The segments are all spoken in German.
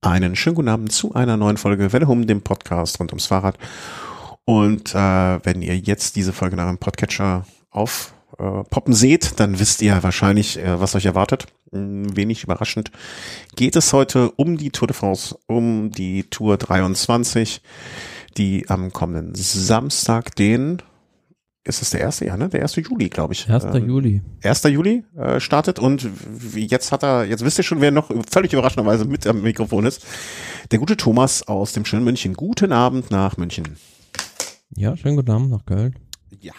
Einen schönen guten Abend zu einer neuen Folge Welle Hum, dem Podcast rund ums Fahrrad. Und äh, wenn ihr jetzt diese Folge nach einem Podcatcher aufpoppen äh, seht, dann wisst ihr wahrscheinlich, äh, was euch erwartet. Hm, wenig überraschend geht es heute um die Tour de France, um die Tour 23, die am kommenden Samstag, den ist es der erste, ja, ne? Der erste Juli, glaube ich. 1. Ähm, Juli. 1. Juli äh, startet und jetzt hat er, jetzt wisst ihr schon, wer noch völlig überraschenderweise mit am Mikrofon ist. Der gute Thomas aus dem schönen München. Guten Abend nach München. Ja, schönen guten Abend nach Köln. Ja.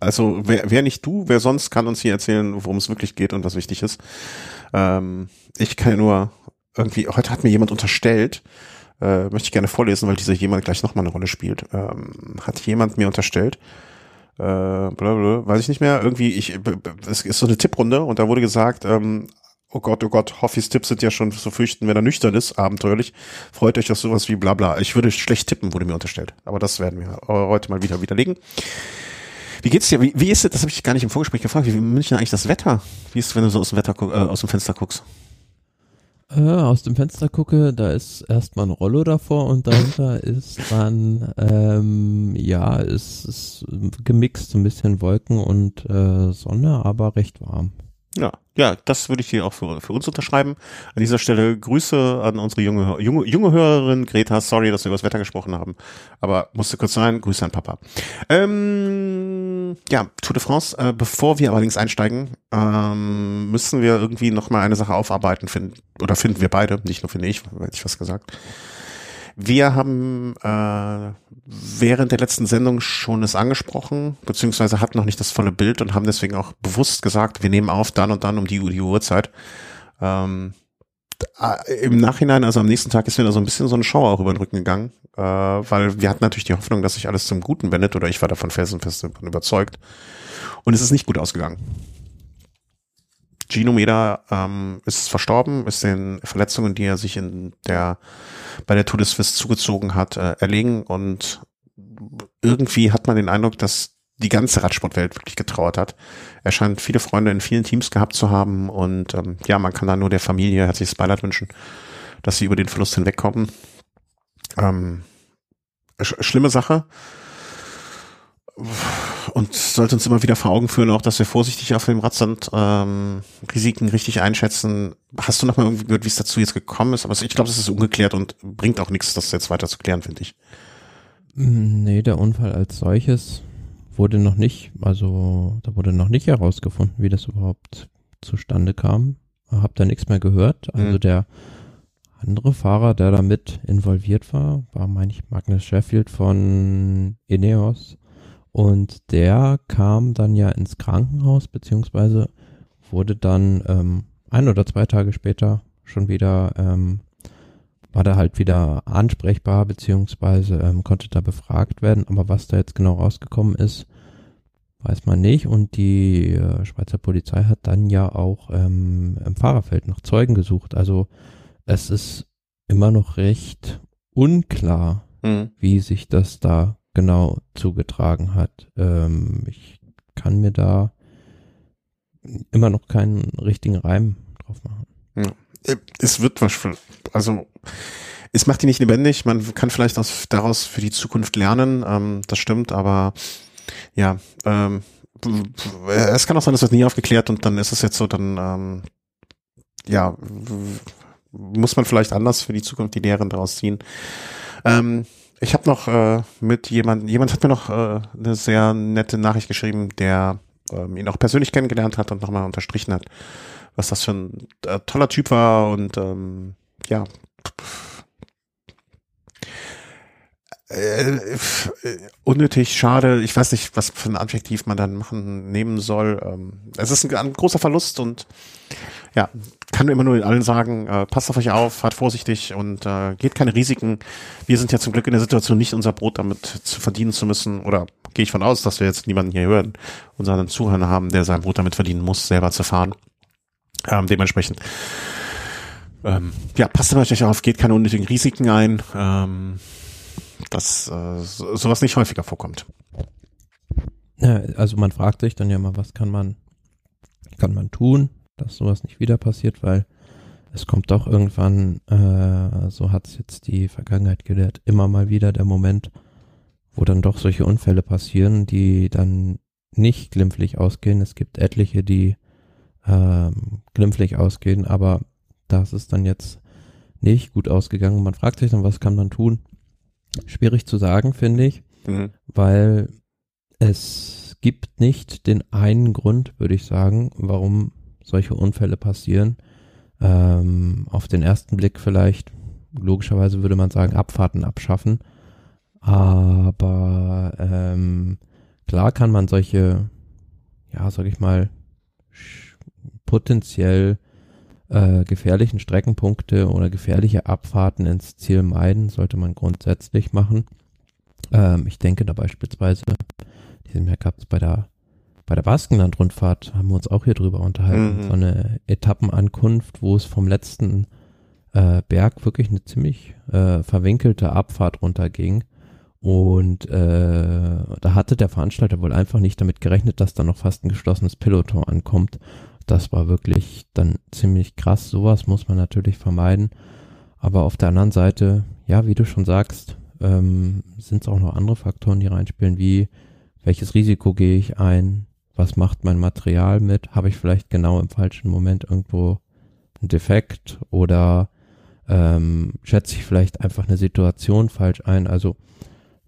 Also wer, wer nicht du, wer sonst kann uns hier erzählen, worum es wirklich geht und was wichtig ist. Ähm, ich kann ja nur irgendwie, heute hat mir jemand unterstellt, äh, möchte ich gerne vorlesen, weil dieser jemand gleich nochmal eine Rolle spielt. Ähm, hat jemand mir unterstellt, äh, blablabla, weiß ich nicht mehr, irgendwie, ich, es ist so eine Tipprunde und da wurde gesagt, ähm, oh Gott, oh Gott, Hoffis Tipps sind ja schon zu fürchten, wenn er nüchtern ist, abenteuerlich. Freut euch auf sowas wie bla bla. Ich würde schlecht tippen, wurde mir unterstellt. Aber das werden wir heute mal wieder widerlegen. Wie geht's dir? Wie, wie ist es, das habe ich gar nicht im Vorgespräch gefragt, wie in München eigentlich das Wetter? Wie ist es, wenn du so aus dem Wetter äh, aus dem Fenster guckst? Äh, aus dem Fenster gucke, da ist erstmal ein Rollo davor und dahinter ist dann, ähm, ja, es ist gemixt, so ein bisschen Wolken und äh, Sonne, aber recht warm. Ja, ja, das würde ich hier auch für, für uns unterschreiben. An dieser Stelle Grüße an unsere junge, junge, junge Hörerin Greta. Sorry, dass wir über das Wetter gesprochen haben, aber musste kurz sein. Grüße an Papa. Ähm, ja, Tour de France. Äh, bevor wir allerdings einsteigen, ähm, müssen wir irgendwie noch mal eine Sache aufarbeiten finden oder finden wir beide, nicht nur finde ich, hätte ich was gesagt. Wir haben äh, während der letzten Sendung schon es angesprochen, beziehungsweise hatten noch nicht das volle Bild und haben deswegen auch bewusst gesagt, wir nehmen auf dann und dann um die, die Uhrzeit. Ähm, Im Nachhinein, also am nächsten Tag ist mir da so ein bisschen so eine Schauer auch über den Rücken gegangen, äh, weil wir hatten natürlich die Hoffnung, dass sich alles zum Guten wendet oder ich war davon felsenfest überzeugt. Und es ist nicht gut ausgegangen. Gino Meda ähm, ist verstorben, ist den Verletzungen, die er sich in der bei der Tour zugezogen hat, äh, erlegen und irgendwie hat man den Eindruck, dass die ganze Radsportwelt wirklich getrauert hat. Er scheint viele Freunde in vielen Teams gehabt zu haben und ähm, ja, man kann da nur der Familie herzliches Beileid wünschen, dass sie über den Verlust hinwegkommen. Ähm, sch schlimme Sache und sollte uns immer wieder vor Augen führen, auch dass wir vorsichtig auf dem Rad sind, ähm, Risiken richtig einschätzen. Hast du noch mal irgendwie gehört, wie es dazu jetzt gekommen ist? Aber ich glaube, das ist ungeklärt und bringt auch nichts, das jetzt weiter zu klären, finde ich. Mm, nee, der Unfall als solches wurde noch nicht, also da wurde noch nicht herausgefunden, wie das überhaupt zustande kam. Hab da nichts mehr gehört. Also mhm. der andere Fahrer, der damit involviert war, war, meine ich, Magnus Sheffield von Ineos und der kam dann ja ins Krankenhaus, beziehungsweise wurde dann ähm, ein oder zwei Tage später schon wieder, ähm, war da halt wieder ansprechbar, beziehungsweise ähm, konnte da befragt werden. Aber was da jetzt genau rausgekommen ist, weiß man nicht. Und die äh, Schweizer Polizei hat dann ja auch ähm, im Fahrerfeld nach Zeugen gesucht. Also es ist immer noch recht unklar, mhm. wie sich das da genau zugetragen hat. Ähm, ich kann mir da immer noch keinen richtigen Reim drauf machen. Es wird was, also es macht die nicht lebendig. Man kann vielleicht aus, daraus für die Zukunft lernen. Ähm, das stimmt, aber ja, ähm, es kann auch sein, dass das nie aufgeklärt und dann ist es jetzt so, dann ähm, ja, muss man vielleicht anders für die Zukunft die Lehren daraus ziehen. Ähm, ich habe noch äh, mit jemandem, jemand hat mir noch äh, eine sehr nette Nachricht geschrieben, der ähm, ihn auch persönlich kennengelernt hat und nochmal unterstrichen hat, was das für ein äh, toller Typ war und ähm, ja. Äh, äh, unnötig, schade. Ich weiß nicht, was für ein Adjektiv man dann machen nehmen soll. Ähm, es ist ein, ein großer Verlust und ja, kann immer nur allen sagen, äh, passt auf euch auf, fahrt vorsichtig und äh, geht keine Risiken. Wir sind ja zum Glück in der Situation, nicht unser Brot damit zu verdienen zu müssen. Oder gehe ich von aus, dass wir jetzt niemanden hier hören, unseren Zuhörer haben, der sein Brot damit verdienen muss, selber zu fahren. Ähm, dementsprechend. Ähm, ja, passt euch auf, geht keine unnötigen Risiken ein. Ähm, dass äh, so, sowas nicht häufiger vorkommt. Ja, also man fragt sich dann ja mal, was kann man, kann man tun? dass sowas nicht wieder passiert, weil es kommt doch irgendwann äh, so hat es jetzt die Vergangenheit gelehrt, immer mal wieder der Moment, wo dann doch solche Unfälle passieren, die dann nicht glimpflich ausgehen. Es gibt etliche, die ähm, glimpflich ausgehen, aber das ist dann jetzt nicht gut ausgegangen. Man fragt sich dann, was kann man tun? Schwierig zu sagen, finde ich, mhm. weil es gibt nicht den einen Grund, würde ich sagen, warum solche Unfälle passieren. Ähm, auf den ersten Blick vielleicht, logischerweise würde man sagen, Abfahrten abschaffen. Aber ähm, klar kann man solche, ja, sag ich mal, potenziell äh, gefährlichen Streckenpunkte oder gefährliche Abfahrten ins Ziel meiden, sollte man grundsätzlich machen. Ähm, ich denke da beispielsweise, diesen Jahr gab es bei der bei der Baskenland-Rundfahrt, haben wir uns auch hier drüber unterhalten, mhm. so eine Etappenankunft, wo es vom letzten äh, Berg wirklich eine ziemlich äh, verwinkelte Abfahrt runterging. Und äh, da hatte der Veranstalter wohl einfach nicht damit gerechnet, dass da noch fast ein geschlossenes Peloton ankommt das war wirklich dann ziemlich krass. Sowas muss man natürlich vermeiden. Aber auf der anderen Seite, ja, wie du schon sagst, ähm, sind es auch noch andere Faktoren, die reinspielen, wie welches Risiko gehe ich ein, was macht mein Material mit, habe ich vielleicht genau im falschen Moment irgendwo einen Defekt oder ähm, schätze ich vielleicht einfach eine Situation falsch ein. Also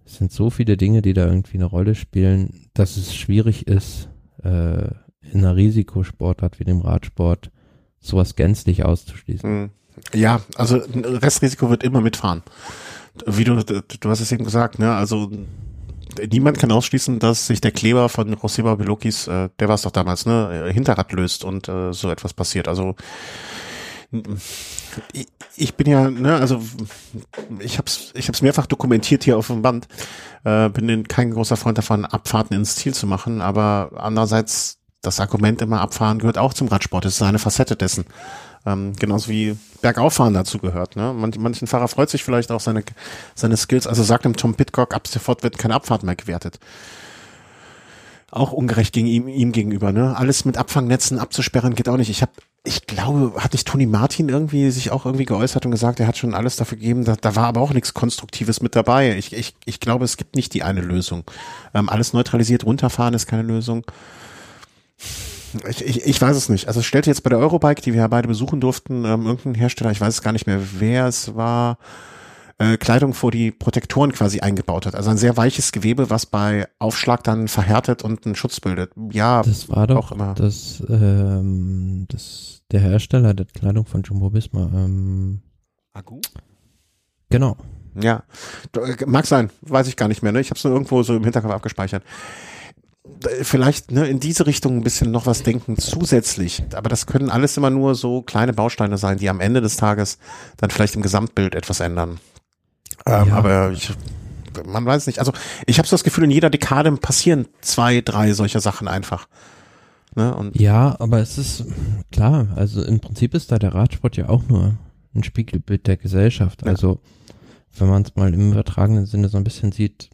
es sind so viele Dinge, die da irgendwie eine Rolle spielen, dass es schwierig ist, äh, in einer Risikosportart wie dem Radsport sowas gänzlich auszuschließen. Hm. Ja, also Restrisiko wird immer mitfahren. Wie du, du hast es eben gesagt, ne? Also niemand kann ausschließen, dass sich der Kleber von Roseba Belokis, äh, der war es doch damals, ne, Hinterrad löst und äh, so etwas passiert. Also ich, bin ja, ne, also ich hab's, ich hab's mehrfach dokumentiert hier auf dem Band. Äh, bin kein großer Freund davon, Abfahrten ins Ziel zu machen, aber andererseits das Argument immer abfahren gehört auch zum Radsport. Das ist eine Facette dessen. Ähm, genauso wie Bergauffahren dazu gehört. Ne? Manch, manchen Fahrer freut sich vielleicht auch seine, seine Skills. Also sagt dem Tom Pitcock, ab sofort wird keine Abfahrt mehr gewertet. Auch ungerecht gegen ihm, ihm gegenüber. Ne? Alles mit Abfangnetzen abzusperren geht auch nicht. Ich habe, ich glaube, hatte ich Toni Martin irgendwie sich auch irgendwie geäußert und gesagt, er hat schon alles dafür gegeben. Da, da war aber auch nichts Konstruktives mit dabei. Ich, ich, ich glaube, es gibt nicht die eine Lösung. Ähm, alles neutralisiert runterfahren ist keine Lösung. Ich, ich, ich weiß es nicht. Also es stellte jetzt bei der Eurobike, die wir ja beide besuchen durften, ähm, irgendein Hersteller, ich weiß es gar nicht mehr, wer es war, äh, Kleidung vor die Protektoren quasi eingebaut hat. Also ein sehr weiches Gewebe, was bei Aufschlag dann verhärtet und einen Schutz bildet. Ja, das war doch immer. Das, ähm, das, der Hersteller der Kleidung von Jumbo Visma. Ähm, Agu? Genau. Ja, mag sein, weiß ich gar nicht mehr. Ne? Ich habe es nur irgendwo so im Hinterkopf abgespeichert vielleicht ne, in diese Richtung ein bisschen noch was denken zusätzlich. Aber das können alles immer nur so kleine Bausteine sein, die am Ende des Tages dann vielleicht im Gesamtbild etwas ändern. Ähm, ja. Aber ich, man weiß nicht. Also ich habe so das Gefühl, in jeder Dekade passieren zwei, drei solcher Sachen einfach. Ne? Ja, aber es ist klar. Also im Prinzip ist da der Radsport ja auch nur ein Spiegelbild der Gesellschaft. Ja. Also wenn man es mal im übertragenen Sinne so ein bisschen sieht,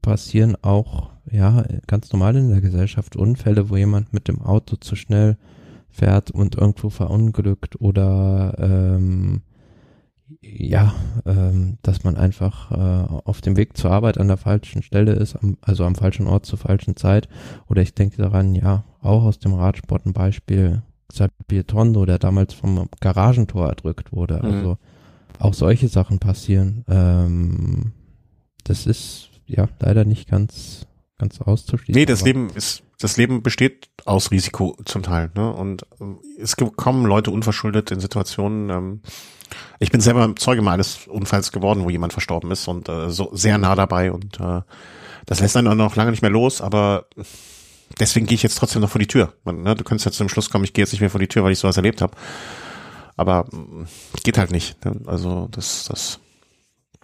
passieren auch ja, ganz normal in der Gesellschaft Unfälle, wo jemand mit dem Auto zu schnell fährt und irgendwo verunglückt oder ähm, ja, ähm, dass man einfach äh, auf dem Weg zur Arbeit an der falschen Stelle ist, am, also am falschen Ort zur falschen Zeit. Oder ich denke daran, ja, auch aus dem Radsport ein Beispiel, Xavier Tondo, der damals vom Garagentor erdrückt wurde. Mhm. Also auch solche Sachen passieren. Ähm, das ist ja leider nicht ganz ganz auszuschließen. Nee, das Leben ist, das Leben besteht aus Risiko zum Teil, ne? Und ähm, es kommen Leute unverschuldet in Situationen. Ähm, ich bin selber Zeuge mal eines Unfalls geworden, wo jemand verstorben ist und äh, so sehr nah dabei und äh, das lässt einen auch noch lange nicht mehr los, aber deswegen gehe ich jetzt trotzdem noch vor die Tür. Man, ne, du könntest jetzt zum Schluss kommen, ich gehe jetzt nicht mehr vor die Tür, weil ich sowas erlebt habe. Aber äh, geht halt nicht. Ne? Also das, das.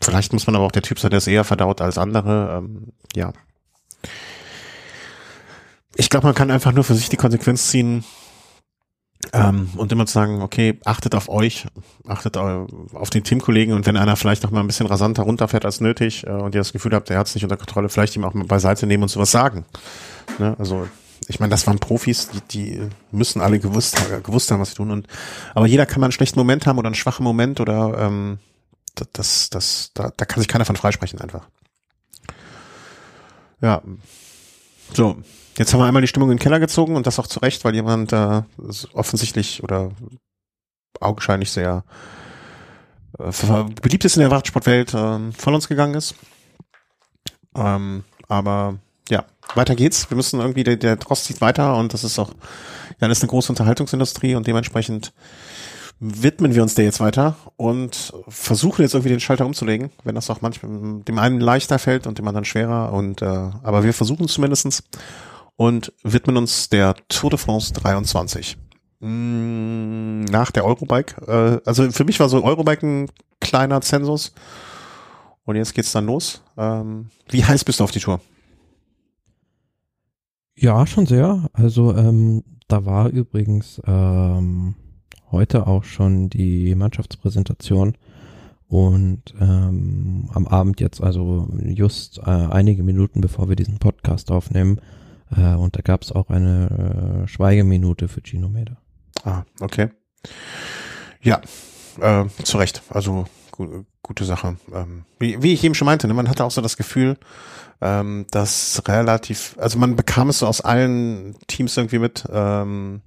Vielleicht muss man aber auch der Typ sein, der es eher verdaut als andere. Ähm, ja, ich glaube, man kann einfach nur für sich die Konsequenz ziehen ähm, und immer zu sagen, okay, achtet auf euch, achtet auf den Teamkollegen und wenn einer vielleicht noch mal ein bisschen rasanter runterfährt als nötig äh, und ihr das Gefühl habt, er hat es nicht unter Kontrolle, vielleicht ihm auch mal beiseite nehmen und sowas sagen. Ne? Also ich meine, das waren Profis, die, die müssen alle gewusst, gewusst haben, was sie tun. Und aber jeder kann mal einen schlechten Moment haben oder einen schwachen Moment oder ähm, das, das, da, da kann sich keiner von freisprechen einfach. Ja. So, jetzt haben wir einmal die Stimmung in den Keller gezogen und das auch zu Recht, weil jemand äh, offensichtlich oder augenscheinlich sehr äh, beliebt ist in der Radsportwelt, äh, von uns gegangen ist. Ähm, aber ja, weiter geht's. Wir müssen irgendwie, der, der Trost zieht weiter und das ist auch, ja, das ist eine große Unterhaltungsindustrie und dementsprechend widmen wir uns der jetzt weiter und versuchen jetzt irgendwie den Schalter umzulegen, wenn das auch manchmal dem einen leichter fällt und dem anderen schwerer. Und äh, aber wir versuchen es zumindestens und widmen uns der Tour de France 23. Mm, nach der Eurobike. Äh, also für mich war so Eurobike ein kleiner Zensus. Und jetzt geht's dann los. Ähm, wie heiß bist du auf die Tour? Ja, schon sehr. Also ähm, da war übrigens ähm, heute auch schon die Mannschaftspräsentation und ähm, am Abend jetzt, also just äh, einige Minuten bevor wir diesen Podcast aufnehmen, äh, und da gab es auch eine äh, Schweigeminute für Gino Meder. Ah, okay. Ja, äh, zu Recht. Also gu gute Sache. Ähm, wie, wie ich eben schon meinte, ne, man hatte auch so das Gefühl, ähm, dass relativ, also man bekam es so aus allen Teams irgendwie mit, ähm,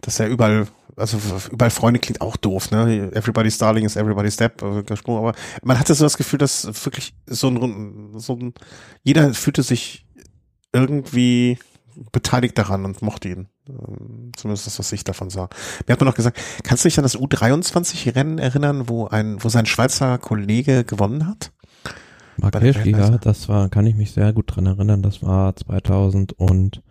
dass er überall, also überall Freunde klingt auch doof, ne? Everybody's Darling is everybody's Step, äh, gesprungen, aber man hatte so das Gefühl, dass wirklich so ein, so ein, jeder fühlte sich irgendwie beteiligt daran und mochte ihn. Ähm, zumindest das, was ich davon sah. Mir hat man noch gesagt, kannst du dich an das U23-Rennen erinnern, wo ein, wo sein Schweizer Kollege gewonnen hat? Mark Hilschki, ja, das war, kann ich mich sehr gut dran erinnern, das war 2018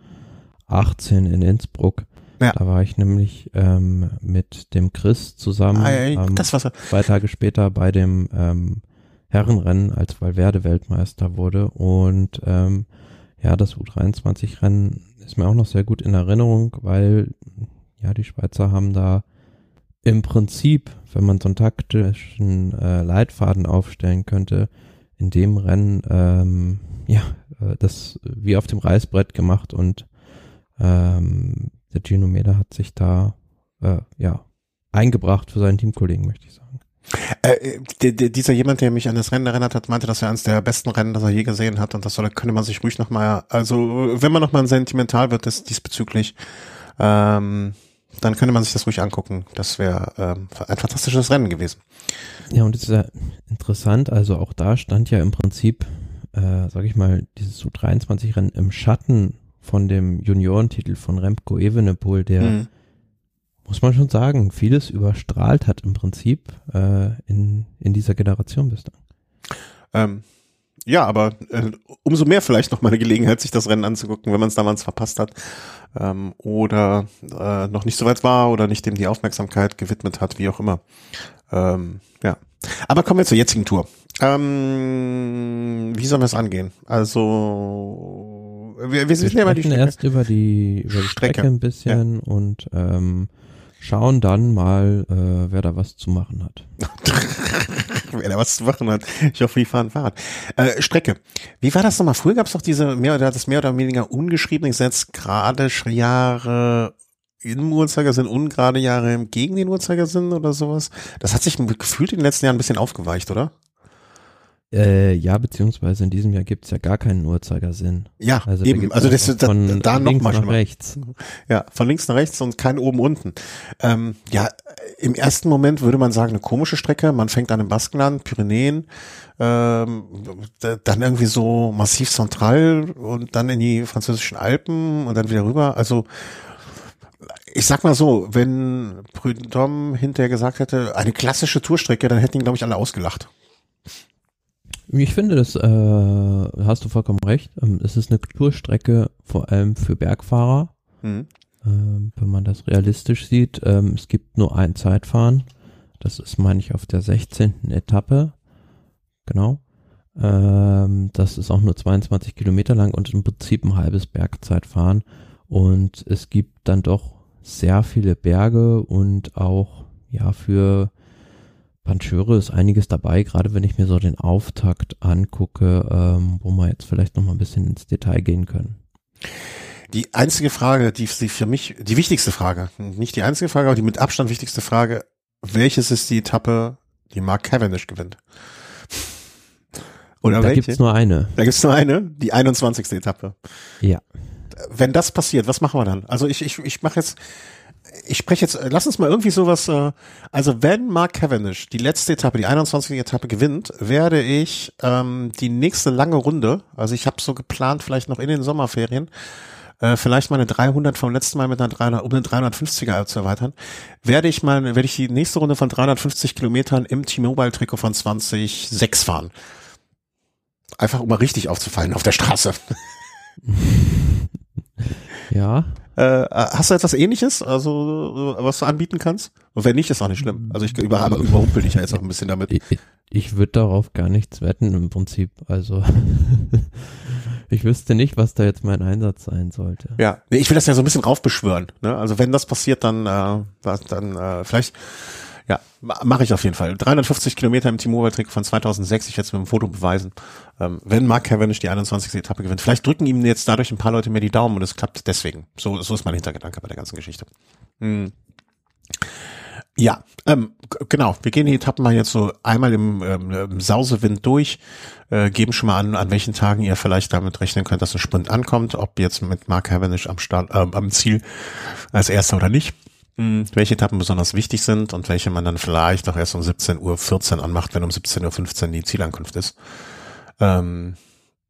in Innsbruck. Ja. Da war ich nämlich ähm, mit dem Chris zusammen ja, ähm, zwei Tage später bei dem ähm, Herrenrennen, als Valverde Weltmeister wurde und ähm, ja, das U23-Rennen ist mir auch noch sehr gut in Erinnerung, weil ja, die Schweizer haben da im Prinzip, wenn man so einen taktischen äh, Leitfaden aufstellen könnte, in dem Rennen ähm, ja äh, das wie auf dem Reißbrett gemacht und ähm, der Gino Meda hat sich da äh, ja eingebracht für seinen Teamkollegen, möchte ich sagen. Äh, dieser jemand, der mich an das Rennen erinnert hat, meinte, dass er eines der besten Rennen, das er je gesehen hat und das soll, könnte man sich ruhig nochmal, also wenn man nochmal sentimental wird, ist diesbezüglich, ähm, dann könnte man sich das ruhig angucken. Das wäre ähm, ein fantastisches Rennen gewesen. Ja, und es ist ja interessant, also auch da stand ja im Prinzip, äh, sag ich mal, dieses U23-Rennen im Schatten von dem Juniorentitel von Remco Evenepoel, der mhm muss man schon sagen, vieles überstrahlt hat im Prinzip äh, in, in dieser Generation bis dann. Ähm, ja, aber äh, umso mehr vielleicht noch mal eine Gelegenheit, sich das Rennen anzugucken, wenn man es damals verpasst hat ähm, oder äh, noch nicht so weit war oder nicht dem die Aufmerksamkeit gewidmet hat, wie auch immer. Ähm, ja, aber kommen wir zur jetzigen Tour. Ähm, wie sollen wir es angehen? Also wir, wir sind ja mal die Strecke. erst über die, über die Strecke. Strecke ein bisschen ja. und ähm, schauen dann mal, äh, wer da was zu machen hat. wer da was zu machen hat. Ich hoffe, die fahren Fahrrad. Äh, Strecke. Wie war das nochmal? Früher gab es doch diese mehr oder das mehr oder weniger ungeschriebene Gesetz, gerade Jahre im Uhrzeigersinn, ungerade Jahre gegen den Uhrzeigersinn oder sowas. Das hat sich gefühlt in den letzten Jahren ein bisschen aufgeweicht, oder? Äh, ja, beziehungsweise in diesem Jahr gibt's ja gar keinen Uhrzeigersinn. Ja, also eben. Also das ist von da, da links noch mal nach rechts. Ja, von links nach rechts und kein oben unten. Ähm, ja, im ersten Moment würde man sagen, eine komische Strecke. Man fängt an im Baskenland, Pyrenäen, ähm, dann irgendwie so massiv zentral und dann in die französischen Alpen und dann wieder rüber. Also ich sag mal so, wenn Prudhomme hinterher gesagt hätte, eine klassische Tourstrecke, dann hätten ihn, glaube ich, alle ausgelacht. Ich finde, das äh, hast du vollkommen recht. Ähm, es ist eine Tourstrecke vor allem für Bergfahrer. Mhm. Ähm, wenn man das realistisch sieht, ähm, es gibt nur ein Zeitfahren. Das ist, meine ich, auf der 16. Etappe. Genau. Ähm, das ist auch nur 22 Kilometer lang und im Prinzip ein halbes Bergzeitfahren. Und es gibt dann doch sehr viele Berge und auch ja für Pancheure ist einiges dabei, gerade wenn ich mir so den Auftakt angucke, ähm, wo wir jetzt vielleicht noch mal ein bisschen ins Detail gehen können. Die einzige Frage, die für mich, die wichtigste Frage, nicht die einzige Frage, aber die mit Abstand wichtigste Frage, welches ist die Etappe, Die Mark Cavendish gewinnt. Oder da welche? gibt's nur eine. Da gibt's nur eine, die 21. Etappe. Ja. Wenn das passiert, was machen wir dann? Also ich, ich, ich mache jetzt, ich spreche jetzt, lass uns mal irgendwie sowas, äh, also wenn Mark Cavendish die letzte Etappe, die 21. Etappe gewinnt, werde ich ähm, die nächste lange Runde, also ich habe so geplant, vielleicht noch in den Sommerferien, äh, vielleicht meine 300 vom letzten Mal mit einer 300, um eine 350er zu erweitern, werde ich mal, werde ich die nächste Runde von 350 Kilometern im T-Mobile-Trikot von 2006 fahren. Einfach um mal richtig aufzufallen auf der Straße. Ja. Äh, hast du etwas ähnliches, also was du anbieten kannst? Und wenn nicht, ist auch nicht schlimm. Also ich über, aber überrumpel dich ja jetzt auch ein bisschen damit. Ich, ich würde darauf gar nichts wetten im Prinzip. Also ich wüsste nicht, was da jetzt mein Einsatz sein sollte. Ja, nee, ich will das ja so ein bisschen raufbeschwören. Ne? Also wenn das passiert, dann, äh, dann äh, vielleicht, ja, mache ich auf jeden Fall. 350 Kilometer im T-Mobile-Trick von 2006, ich werde es mit dem Foto beweisen. Ähm, wenn Mark Cavendish die 21. Etappe gewinnt, vielleicht drücken ihm jetzt dadurch ein paar Leute mir die Daumen und es klappt deswegen. So, so ist mein Hintergedanke bei der ganzen Geschichte. Hm. Ja, ähm, genau. Wir gehen die Etappen mal jetzt so einmal im, ähm, im Sausewind durch, äh, geben schon mal an, an welchen Tagen ihr vielleicht damit rechnen könnt, dass ein Sprint ankommt, ob jetzt mit Mark Cavendish am Start, äh, am Ziel als erster oder nicht. Mhm. Welche Etappen besonders wichtig sind und welche man dann vielleicht auch erst um 17.14 Uhr anmacht, wenn um 17.15 Uhr die Zielankunft ist. Ähm,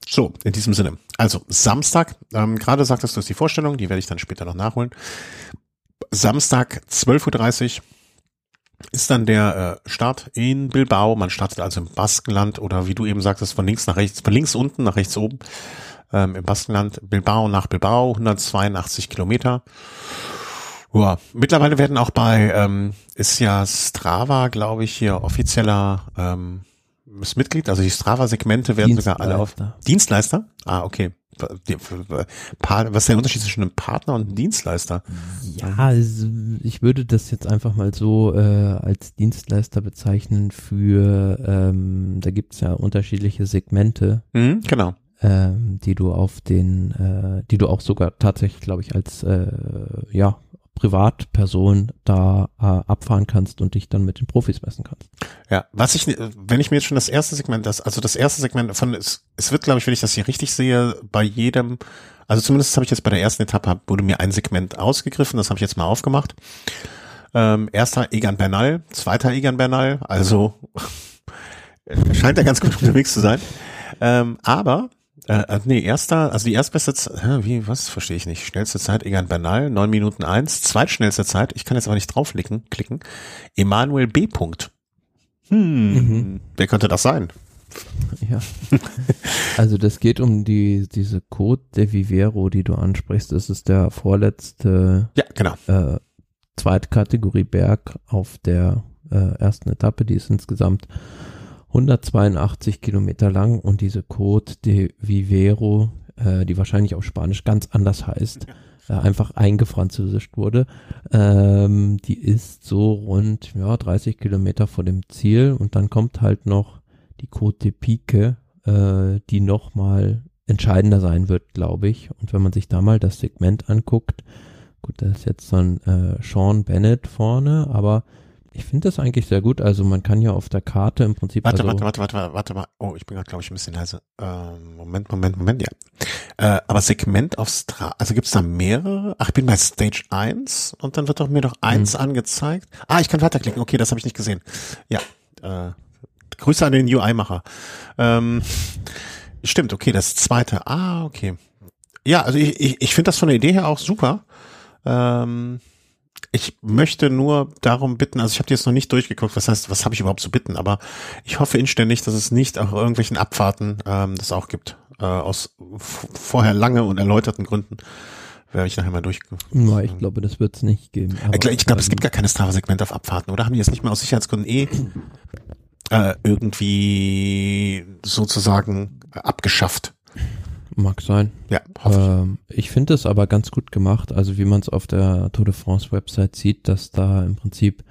so, in diesem Sinne. Also Samstag, ähm, gerade sagtest du, ist die Vorstellung, die werde ich dann später noch nachholen. Samstag 12.30 Uhr ist dann der äh, Start in Bilbao. Man startet also im Baskenland oder wie du eben sagtest, von links nach rechts, von links unten nach rechts oben ähm, im Baskenland. Bilbao nach Bilbao, 182 Kilometer. Ja, mittlerweile werden auch bei, ähm, ist ja Strava, glaube ich, hier offizieller ähm, ist Mitglied, also die Strava-Segmente werden sogar alle auf Dienstleister. Ah, okay. Was ist der Unterschied zwischen einem Partner und einem Dienstleister? Ja, also ich würde das jetzt einfach mal so äh, als Dienstleister bezeichnen für, ähm, da gibt's ja unterschiedliche Segmente. Mhm, genau. Ähm, die du auf den, äh, die du auch sogar tatsächlich, glaube ich, als äh, ja Privatperson da äh, abfahren kannst und dich dann mit den Profis messen kannst. Ja, was ich, wenn ich mir jetzt schon das erste Segment, das, also das erste Segment von, es, es wird, glaube ich, wenn ich das hier richtig sehe, bei jedem, also zumindest habe ich jetzt bei der ersten Etappe, wurde mir ein Segment ausgegriffen, das habe ich jetzt mal aufgemacht. Ähm, erster Egan Bernal, zweiter Egan Bernal, also scheint er ganz gut unterwegs zu sein. Ähm, aber äh, äh, nee, erster, also die erstbeste Zeit, wie, was, verstehe ich nicht. Schnellste Zeit, Egan Bernal, neun Minuten eins. Zweitschnellste Zeit, ich kann jetzt aber nicht draufklicken, klicken. Emanuel B. Punkt. Hm, mhm. wer könnte das sein? Ja. Also das geht um die, diese Code de Vivero, die du ansprichst. Das ist der vorletzte ja, genau. äh, Zweitkategorie Berg auf der äh, ersten Etappe. Die ist insgesamt 182 Kilometer lang und diese Côte de Vivero, äh, die wahrscheinlich auf Spanisch ganz anders heißt, äh, einfach eingefranzösischt wurde, ähm, die ist so rund ja, 30 Kilometer vor dem Ziel und dann kommt halt noch die Côte de Pique, äh, die nochmal entscheidender sein wird, glaube ich. Und wenn man sich da mal das Segment anguckt, gut, da ist jetzt so ein äh, Sean Bennett vorne, aber ich finde das eigentlich sehr gut. Also man kann ja auf der Karte im Prinzip. Warte, also warte, warte, warte, warte mal. Oh, ich bin gerade, glaube ich, ein bisschen leise. Ähm, Moment, Moment, Moment, ja. Äh, aber Segment auf Stra also gibt's da mehrere? Ach, ich bin bei Stage 1 und dann wird doch mir doch eins mhm. angezeigt. Ah, ich kann weiterklicken. Okay, das habe ich nicht gesehen. Ja. Äh, Grüße an den UI-Macher. Ähm, stimmt, okay, das zweite. Ah, okay. Ja, also ich, ich, ich finde das von der Idee her auch super. Ähm, ich möchte nur darum bitten, also ich habe jetzt noch nicht durchgeguckt, was heißt, was habe ich überhaupt zu bitten, aber ich hoffe inständig, dass es nicht auch irgendwelchen Abfahrten ähm, das auch gibt. Äh, aus vorher lange und erläuterten Gründen werde ich nachher mal durch. Ja, ich glaube, das wird es nicht geben. Ich glaube, ähm, es gibt gar keine Strava-Segment auf Abfahrten, oder? Haben die jetzt nicht mehr aus Sicherheitsgründen eh äh, irgendwie sozusagen abgeschafft? Mag sein. Ja, hoffe ähm, ich. ich finde es aber ganz gut gemacht, also wie man es auf der Tour de France Website sieht, dass da im Prinzip